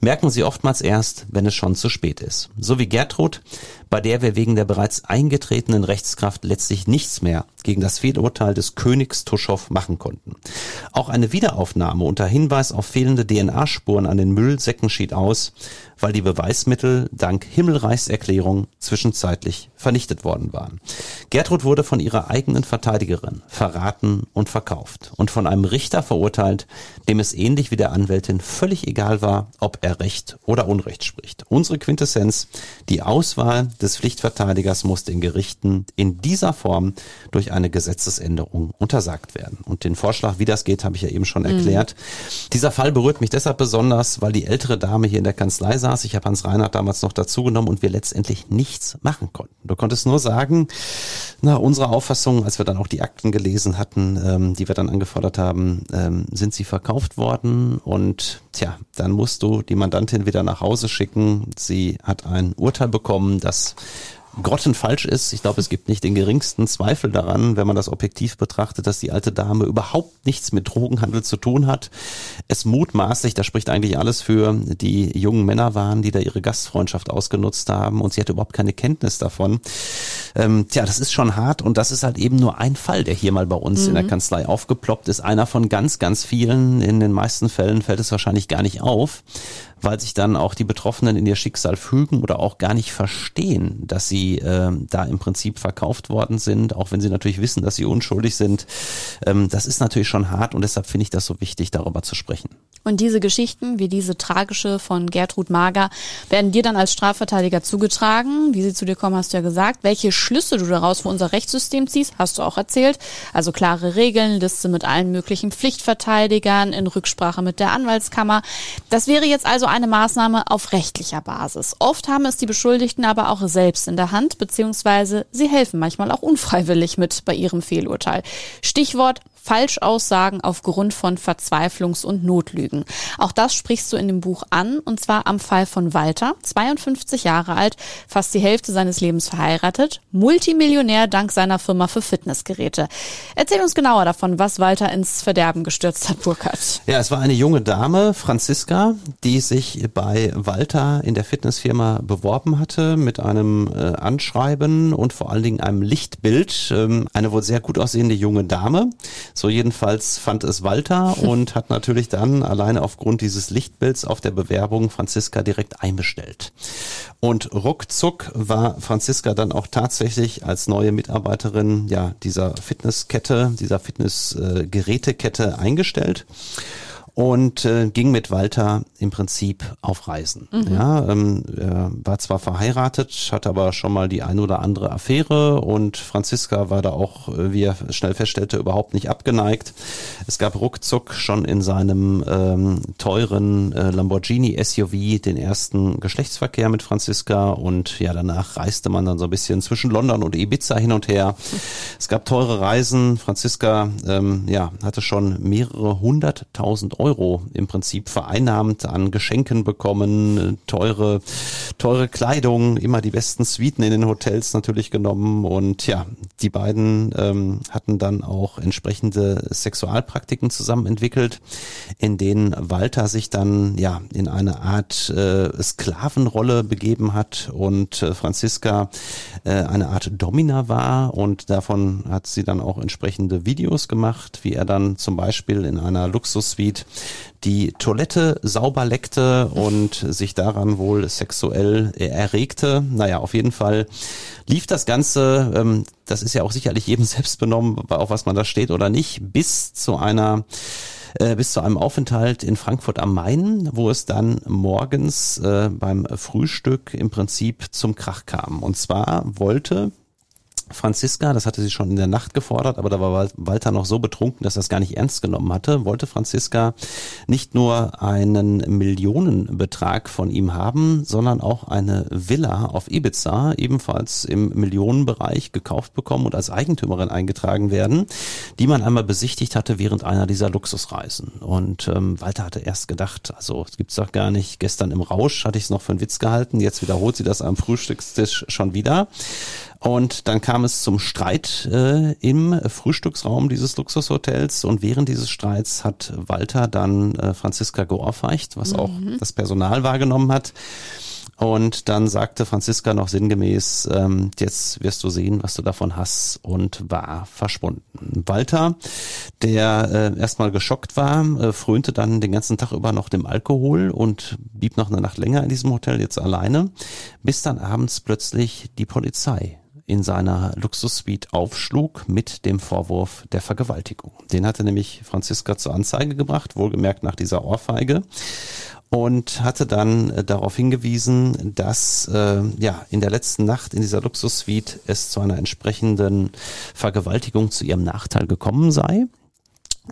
merken sie oftmals erst, wenn es schon zu spät ist. So wie Gertrud, bei der wir wegen der bereits eingetretenen Rechtskraft letztlich nichts mehr gegen das Fehlurteil des Königs Tuschow machen konnten. Auch eine Wiederaufnahme unter Hinweis auf fehlende DNA-Spuren an den Müllsäcken schied aus, weil die Beweismittel dank Himmelreichserklärung zwischenzeitlich vernichtet worden waren. Gertrud wurde von ihrer eigenen Verteidigerin verraten und verkauft und von einem Richter verurteilt, dem es ähnlich wie der Anwältin völlig egal war, ob er Recht oder Unrecht spricht. Unsere Quintessenz, die Auswahl des Pflichtverteidigers muss den Gerichten in dieser Form durch eine Gesetzesänderung untersagt werden. Und den Vorschlag, wie das geht, habe ich ja eben schon mhm. erklärt. Mhm. Dieser Fall berührt mich deshalb besonders, weil die ältere Dame hier in der Kanzlei saß. Ich habe Hans Reinhardt damals noch dazugenommen und wir letztendlich nichts machen konnten. Du konntest nur sagen, na, unsere Auffassung, als wir dann auch die Akten gelesen hatten, ähm, die wir dann angefordert haben, ähm, sind sie verkauft worden und tja, dann musst du die Mandantin wieder nach Hause schicken. Sie hat ein Urteil bekommen, das grottenfalsch ist. Ich glaube, es gibt nicht den geringsten Zweifel daran, wenn man das objektiv betrachtet, dass die alte Dame überhaupt nichts mit Drogenhandel zu tun hat. Es mutmaßlich, da spricht eigentlich alles für, die jungen Männer waren, die da ihre Gastfreundschaft ausgenutzt haben und sie hatte überhaupt keine Kenntnis davon. Ähm, tja, das ist schon hart und das ist halt eben nur ein Fall, der hier mal bei uns mhm. in der mhm. Kanzlei aufgeploppt ist. Einer von ganz, ganz vielen. In den meisten Fällen fällt es wahrscheinlich gar nicht auf weil sich dann auch die Betroffenen in ihr Schicksal fügen oder auch gar nicht verstehen, dass sie äh, da im Prinzip verkauft worden sind, auch wenn sie natürlich wissen, dass sie unschuldig sind. Ähm, das ist natürlich schon hart und deshalb finde ich das so wichtig, darüber zu sprechen. Und diese Geschichten, wie diese tragische von Gertrud Mager, werden dir dann als Strafverteidiger zugetragen. Wie sie zu dir kommen, hast du ja gesagt. Welche Schlüsse du daraus für unser Rechtssystem ziehst, hast du auch erzählt. Also klare Regeln, Liste mit allen möglichen Pflichtverteidigern in Rücksprache mit der Anwaltskammer. Das wäre jetzt also eine Maßnahme auf rechtlicher Basis. Oft haben es die Beschuldigten aber auch selbst in der Hand, beziehungsweise sie helfen manchmal auch unfreiwillig mit bei ihrem Fehlurteil. Stichwort Falschaussagen aufgrund von Verzweiflungs- und Notlügen. Auch das sprichst du in dem Buch an, und zwar am Fall von Walter, 52 Jahre alt, fast die Hälfte seines Lebens verheiratet, Multimillionär dank seiner Firma für Fitnessgeräte. Erzähl uns genauer davon, was Walter ins Verderben gestürzt hat, Burkhard. Ja, es war eine junge Dame, Franziska, die sich bei Walter in der Fitnessfirma beworben hatte mit einem äh, Anschreiben und vor allen Dingen einem Lichtbild. Ähm, eine wohl sehr gut aussehende junge Dame. So jedenfalls fand es Walter und hat natürlich dann alleine aufgrund dieses Lichtbilds auf der Bewerbung Franziska direkt einbestellt. Und ruckzuck war Franziska dann auch tatsächlich als neue Mitarbeiterin ja dieser Fitnesskette, dieser Fitnessgerätekette eingestellt und äh, ging mit Walter im Prinzip auf Reisen. Mhm. Ja, ähm, er war zwar verheiratet, hatte aber schon mal die ein oder andere Affäre und Franziska war da auch, äh, wie er schnell feststellte, überhaupt nicht abgeneigt. Es gab ruckzuck schon in seinem ähm, teuren äh, Lamborghini SUV den ersten Geschlechtsverkehr mit Franziska und ja, danach reiste man dann so ein bisschen zwischen London und Ibiza hin und her. Es gab teure Reisen. Franziska ähm, ja, hatte schon mehrere hunderttausend Euro Euro im Prinzip vereinnahmt an Geschenken bekommen, teure, teure Kleidung, immer die besten Suiten in den Hotels natürlich genommen. Und ja, die beiden ähm, hatten dann auch entsprechende Sexualpraktiken zusammen entwickelt, in denen Walter sich dann ja in eine Art äh, Sklavenrolle begeben hat und äh, Franziska äh, eine Art Domina war. Und davon hat sie dann auch entsprechende Videos gemacht, wie er dann zum Beispiel in einer Luxussuite die Toilette sauber leckte und sich daran wohl sexuell erregte. Naja, auf jeden Fall lief das Ganze, ähm, das ist ja auch sicherlich jedem selbst benommen, auf was man da steht oder nicht, bis zu einer äh, bis zu einem Aufenthalt in Frankfurt am Main, wo es dann morgens äh, beim Frühstück im Prinzip zum Krach kam. Und zwar wollte Franziska, das hatte sie schon in der Nacht gefordert, aber da war Walter noch so betrunken, dass er es gar nicht ernst genommen hatte, wollte Franziska nicht nur einen Millionenbetrag von ihm haben, sondern auch eine Villa auf Ibiza, ebenfalls im Millionenbereich gekauft bekommen und als Eigentümerin eingetragen werden, die man einmal besichtigt hatte während einer dieser Luxusreisen. Und ähm, Walter hatte erst gedacht, also es gibt's doch gar nicht, gestern im Rausch hatte ich es noch für einen Witz gehalten, jetzt wiederholt sie das am Frühstückstisch schon wieder. Und dann kam es zum Streit äh, im Frühstücksraum dieses Luxushotels und während dieses Streits hat Walter dann äh, Franziska geohrfeicht, was mhm. auch das Personal wahrgenommen hat. Und dann sagte Franziska noch sinngemäß, ähm, jetzt wirst du sehen, was du davon hast und war verschwunden. Walter, der äh, erstmal geschockt war, äh, frönte dann den ganzen Tag über noch dem Alkohol und blieb noch eine Nacht länger in diesem Hotel jetzt alleine, bis dann abends plötzlich die Polizei in seiner Luxussuite aufschlug mit dem Vorwurf der Vergewaltigung. Den hatte nämlich Franziska zur Anzeige gebracht, wohlgemerkt nach dieser Ohrfeige und hatte dann äh, darauf hingewiesen, dass äh, ja in der letzten Nacht in dieser Luxussuite es zu einer entsprechenden Vergewaltigung zu ihrem Nachteil gekommen sei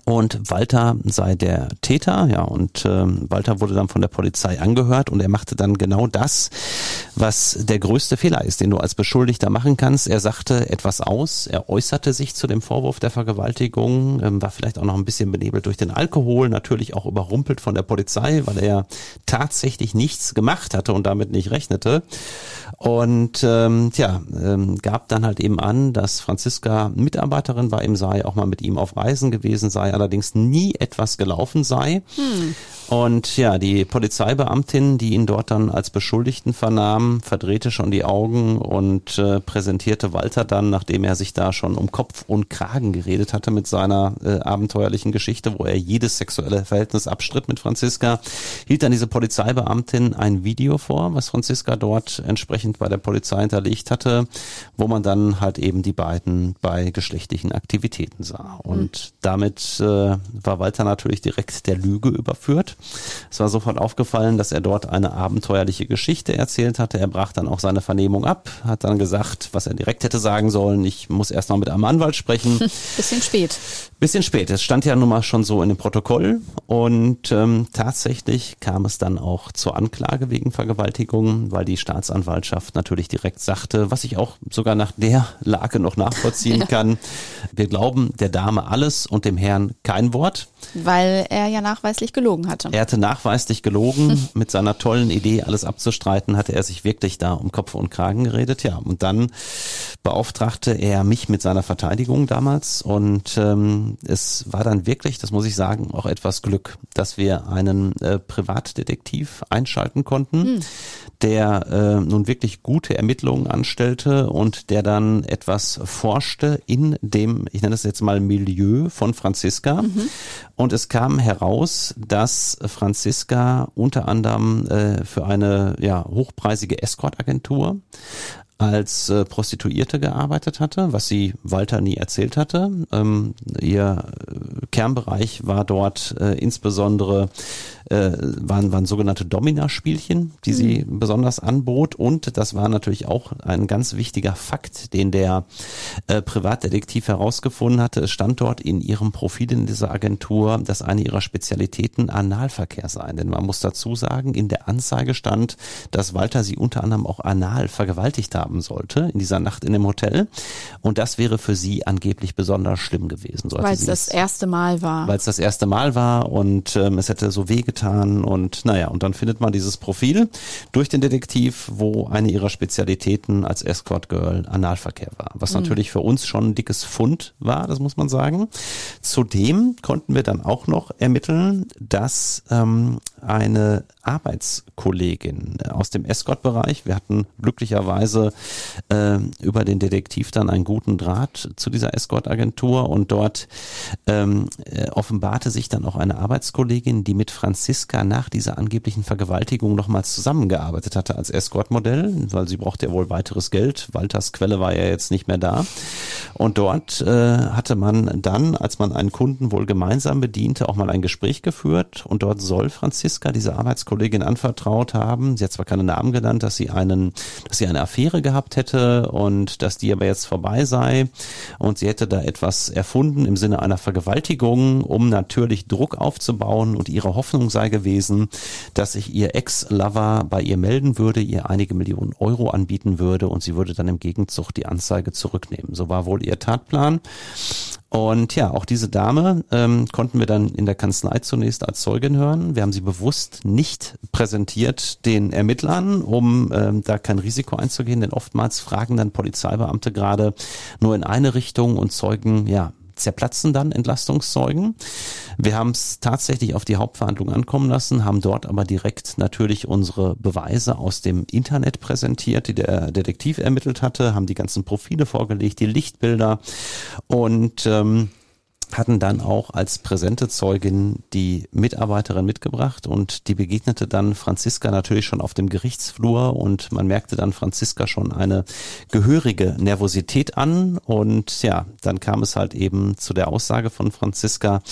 und Walter sei der Täter, ja, und ähm, Walter wurde dann von der Polizei angehört und er machte dann genau das, was der größte Fehler ist, den du als Beschuldigter machen kannst. Er sagte etwas aus, er äußerte sich zu dem Vorwurf der Vergewaltigung, ähm, war vielleicht auch noch ein bisschen benebelt durch den Alkohol, natürlich auch überrumpelt von der Polizei, weil er tatsächlich nichts gemacht hatte und damit nicht rechnete. Und ähm, tja, ähm, gab dann halt eben an, dass Franziska Mitarbeiterin bei ihm sei, auch mal mit ihm auf Reisen gewesen sei, allerdings nie etwas gelaufen sei. Hm. Und ja, die Polizeibeamtin, die ihn dort dann als Beschuldigten vernahm, verdrehte schon die Augen und äh, präsentierte Walter dann, nachdem er sich da schon um Kopf und Kragen geredet hatte mit seiner äh, abenteuerlichen Geschichte, wo er jedes sexuelle Verhältnis abstritt mit Franziska, hielt dann diese Polizeibeamtin ein Video vor, was Franziska dort entsprechend bei der Polizei hinterlegt hatte, wo man dann halt eben die beiden bei geschlechtlichen Aktivitäten sah. Und hm. damit äh, war Walter natürlich direkt der Lüge überführt. Es war sofort aufgefallen, dass er dort eine abenteuerliche Geschichte erzählt hatte. Er brach dann auch seine Vernehmung ab, hat dann gesagt, was er direkt hätte sagen sollen. Ich muss erst noch mit einem Anwalt sprechen. Bisschen spät. Bisschen spät. Es stand ja nun mal schon so in dem Protokoll und ähm, tatsächlich kam es dann auch zur Anklage wegen Vergewaltigung, weil die Staatsanwaltschaft natürlich direkt sagte, was ich auch sogar nach der Lage noch nachvollziehen ja. kann. Wir glauben der Dame alles und dem Herrn kein Wort. Weil er ja nachweislich gelogen hatte. Er hatte nachweislich gelogen. Mit seiner tollen Idee, alles abzustreiten, hatte er sich wirklich da um Kopf und Kragen geredet. Ja, und dann beauftragte er mich mit seiner Verteidigung damals und ähm, es war dann wirklich, das muss ich sagen, auch etwas Glück, dass wir einen äh, Privatdetektiv einschalten konnten, mhm. der äh, nun wirklich gute Ermittlungen anstellte und der dann etwas forschte in dem, ich nenne es jetzt mal Milieu von Franziska. Mhm. Und es kam heraus, dass Franziska unter anderem äh, für eine ja, hochpreisige Escort-Agentur als äh, Prostituierte gearbeitet hatte, was sie Walter nie erzählt hatte. Ähm, ihr Kernbereich war dort äh, insbesondere äh, waren, waren sogenannte Domina-Spielchen, die mhm. sie besonders anbot. Und das war natürlich auch ein ganz wichtiger Fakt, den der äh, Privatdetektiv herausgefunden hatte. Es stand dort in ihrem Profil in dieser Agentur, dass eine ihrer Spezialitäten Analverkehr sei. Denn man muss dazu sagen, in der Anzeige stand, dass Walter sie unter anderem auch anal vergewaltigt haben sollte in dieser Nacht in dem Hotel. Und das wäre für sie angeblich besonders schlimm gewesen. Weil es das erste Mal war. Weil es das erste Mal war und ähm, es hätte so wehgetan getan und naja, und dann findet man dieses Profil durch den Detektiv, wo eine ihrer Spezialitäten als Escort Girl Analverkehr war, was mhm. natürlich für uns schon ein dickes Fund war, das muss man sagen. Zudem konnten wir dann auch noch ermitteln, dass ähm, eine Arbeitskollegin aus dem Escort-Bereich. Wir hatten glücklicherweise äh, über den Detektiv dann einen guten Draht zu dieser Escort-Agentur und dort ähm, äh, offenbarte sich dann auch eine Arbeitskollegin, die mit Franziska nach dieser angeblichen Vergewaltigung nochmals zusammengearbeitet hatte als Escort-Modell, weil sie brauchte ja wohl weiteres Geld. Walters Quelle war ja jetzt nicht mehr da. Und dort äh, hatte man dann, als man einen Kunden wohl gemeinsam bediente, auch mal ein Gespräch geführt und dort soll Franziska diese Arbeitskollegin Kollegin anvertraut haben. Sie hat zwar keine Namen genannt, dass sie einen, dass sie eine Affäre gehabt hätte und dass die aber jetzt vorbei sei und sie hätte da etwas erfunden im Sinne einer Vergewaltigung, um natürlich Druck aufzubauen und ihre Hoffnung sei gewesen, dass sich ihr Ex-Lover bei ihr melden würde, ihr einige Millionen Euro anbieten würde und sie würde dann im Gegenzug die Anzeige zurücknehmen. So war wohl ihr Tatplan. Und ja, auch diese Dame ähm, konnten wir dann in der Kanzlei zunächst als Zeugin hören. Wir haben sie bewusst nicht präsentiert den Ermittlern, um ähm, da kein Risiko einzugehen, denn oftmals fragen dann Polizeibeamte gerade nur in eine Richtung und Zeugen, ja, zerplatzen dann Entlastungszeugen. Wir haben es tatsächlich auf die Hauptverhandlung ankommen lassen, haben dort aber direkt natürlich unsere Beweise aus dem Internet präsentiert, die der Detektiv ermittelt hatte, haben die ganzen Profile vorgelegt, die Lichtbilder und ähm, hatten dann auch als präsente Zeugin die Mitarbeiterin mitgebracht und die begegnete dann Franziska natürlich schon auf dem Gerichtsflur und man merkte dann Franziska schon eine gehörige Nervosität an und ja, dann kam es halt eben zu der Aussage von Franziska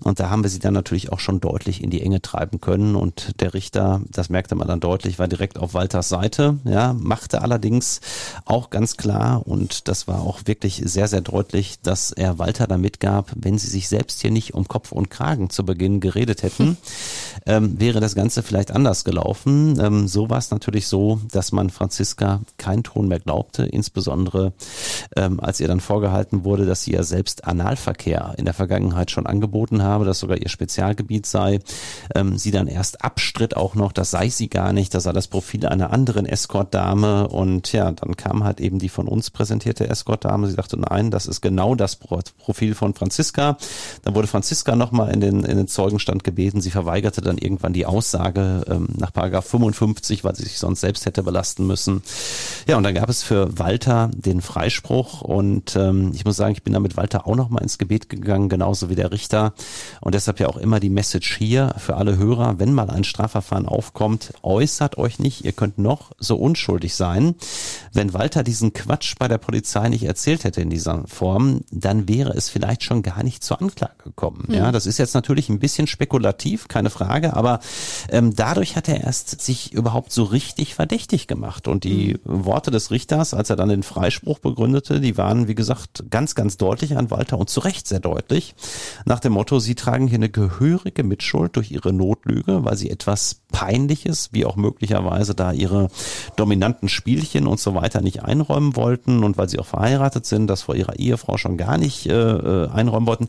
und da haben wir sie dann natürlich auch schon deutlich in die Enge treiben können und der Richter, das merkte man dann deutlich, war direkt auf Walters Seite, ja, machte allerdings auch ganz klar und das war auch wirklich sehr, sehr deutlich, dass er Walter da mitgab, wenn sie sich selbst hier nicht um Kopf und Kragen zu Beginn geredet hätten, ähm, wäre das Ganze vielleicht anders gelaufen. Ähm, so war es natürlich so, dass man Franziska keinen Ton mehr glaubte, insbesondere ähm, als ihr dann vorgehalten wurde, dass sie ja selbst Analverkehr in der Vergangenheit schon angeboten habe, dass sogar ihr Spezialgebiet sei. Ähm, sie dann erst abstritt auch noch, das sei sie gar nicht, das sei das Profil einer anderen Escort-Dame und ja, dann kam halt eben die von uns präsentierte Escort-Dame. Sie sagte, nein, das ist genau das Profil von Franziska Franziska. Dann wurde Franziska nochmal in den, in den Zeugenstand gebeten. Sie verweigerte dann irgendwann die Aussage ähm, nach Paragraph 55, weil sie sich sonst selbst hätte belasten müssen. Ja, und dann gab es für Walter den Freispruch und ähm, ich muss sagen, ich bin da mit Walter auch nochmal ins Gebet gegangen, genauso wie der Richter. Und deshalb ja auch immer die Message hier für alle Hörer, wenn mal ein Strafverfahren aufkommt, äußert euch nicht, ihr könnt noch so unschuldig sein. Wenn Walter diesen Quatsch bei der Polizei nicht erzählt hätte in dieser Form, dann wäre es vielleicht schon gar zur Anklage gekommen. Mhm. Ja, das ist jetzt natürlich ein bisschen spekulativ, keine Frage, aber ähm, dadurch hat er erst sich überhaupt so richtig verdächtig gemacht. Und die mhm. Worte des Richters, als er dann den Freispruch begründete, die waren, wie gesagt, ganz, ganz deutlich an Walter und zu Recht sehr deutlich. Nach dem Motto, sie tragen hier eine gehörige Mitschuld durch ihre Notlüge, weil sie etwas Peinliches, wie auch möglicherweise da ihre dominanten Spielchen und so weiter nicht einräumen wollten und weil sie auch verheiratet sind, das vor ihrer Ehefrau schon gar nicht äh, äh wollten.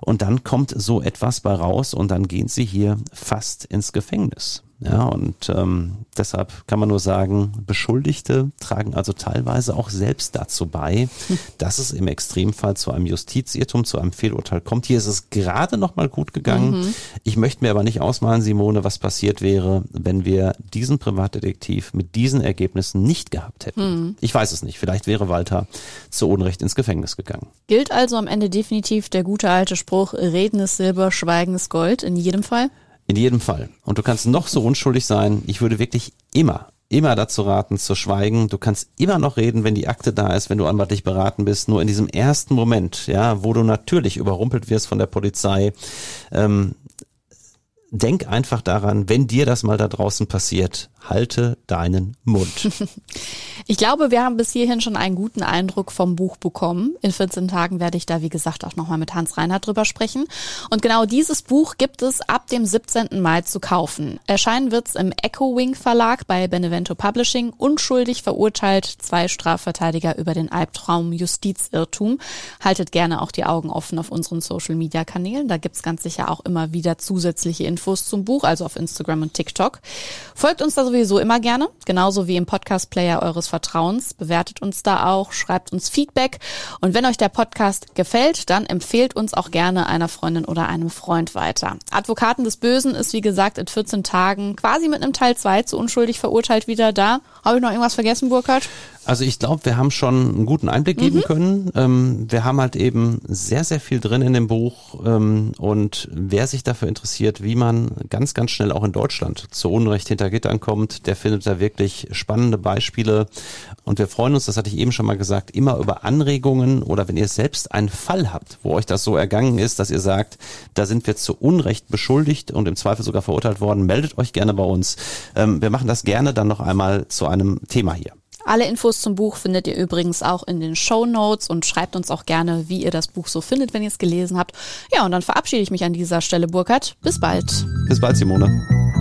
Und dann kommt so etwas bei raus und dann gehen sie hier fast ins Gefängnis. Ja, und ähm, deshalb kann man nur sagen, Beschuldigte tragen also teilweise auch selbst dazu bei, dass es im Extremfall zu einem Justizirrtum, zu einem Fehlurteil kommt. Hier ist es gerade noch mal gut gegangen. Mhm. Ich möchte mir aber nicht ausmalen, Simone, was passiert wäre, wenn wir diesen Privatdetektiv mit diesen Ergebnissen nicht gehabt hätten. Mhm. Ich weiß es nicht. Vielleicht wäre Walter zu Unrecht ins Gefängnis gegangen. Gilt also am Ende definitiv der gute alte Spruch, Reden ist Silber, Schweigen ist Gold in jedem Fall? In jedem Fall. Und du kannst noch so unschuldig sein. Ich würde wirklich immer, immer dazu raten, zu schweigen. Du kannst immer noch reden, wenn die Akte da ist, wenn du anwaltlich beraten bist. Nur in diesem ersten Moment, ja, wo du natürlich überrumpelt wirst von der Polizei, ähm, denk einfach daran, wenn dir das mal da draußen passiert, halte deinen Mund. Ich glaube, wir haben bis hierhin schon einen guten Eindruck vom Buch bekommen. In 14 Tagen werde ich da, wie gesagt, auch nochmal mit Hans Reinhardt drüber sprechen. Und genau dieses Buch gibt es ab dem 17. Mai zu kaufen. Erscheinen wird's im Echo Wing Verlag bei Benevento Publishing. Unschuldig verurteilt zwei Strafverteidiger über den Albtraum Justizirrtum. Haltet gerne auch die Augen offen auf unseren Social Media Kanälen. Da gibt's ganz sicher auch immer wieder zusätzliche Infos zum Buch, also auf Instagram und TikTok. Folgt uns da sowieso immer gerne, genauso wie im Podcast Player eures Vertrauens. Bewertet uns da auch, schreibt uns Feedback. Und wenn euch der Podcast gefällt, dann empfehlt uns auch gerne einer Freundin oder einem Freund weiter. Advokaten des Bösen ist, wie gesagt, in 14 Tagen quasi mit einem Teil 2 zu unschuldig verurteilt wieder da. Habe ich noch irgendwas vergessen, Burkhard? Also ich glaube, wir haben schon einen guten Einblick geben mhm. können. Ähm, wir haben halt eben sehr, sehr viel drin in dem Buch. Ähm, und wer sich dafür interessiert, wie man ganz, ganz schnell auch in Deutschland zu Unrecht hinter Gittern kommt, der findet da wirklich spannende Beispiele. Und wir freuen uns, das hatte ich eben schon mal gesagt, immer über Anregungen oder wenn ihr selbst einen Fall habt, wo euch das so ergangen ist, dass ihr sagt, da sind wir zu Unrecht beschuldigt und im Zweifel sogar verurteilt worden, meldet euch gerne bei uns. Ähm, wir machen das gerne dann noch einmal zu einem Thema hier. Alle Infos zum Buch findet ihr übrigens auch in den Show Notes und schreibt uns auch gerne, wie ihr das Buch so findet, wenn ihr es gelesen habt. Ja, und dann verabschiede ich mich an dieser Stelle, Burkhard. Bis bald. Bis bald, Simone.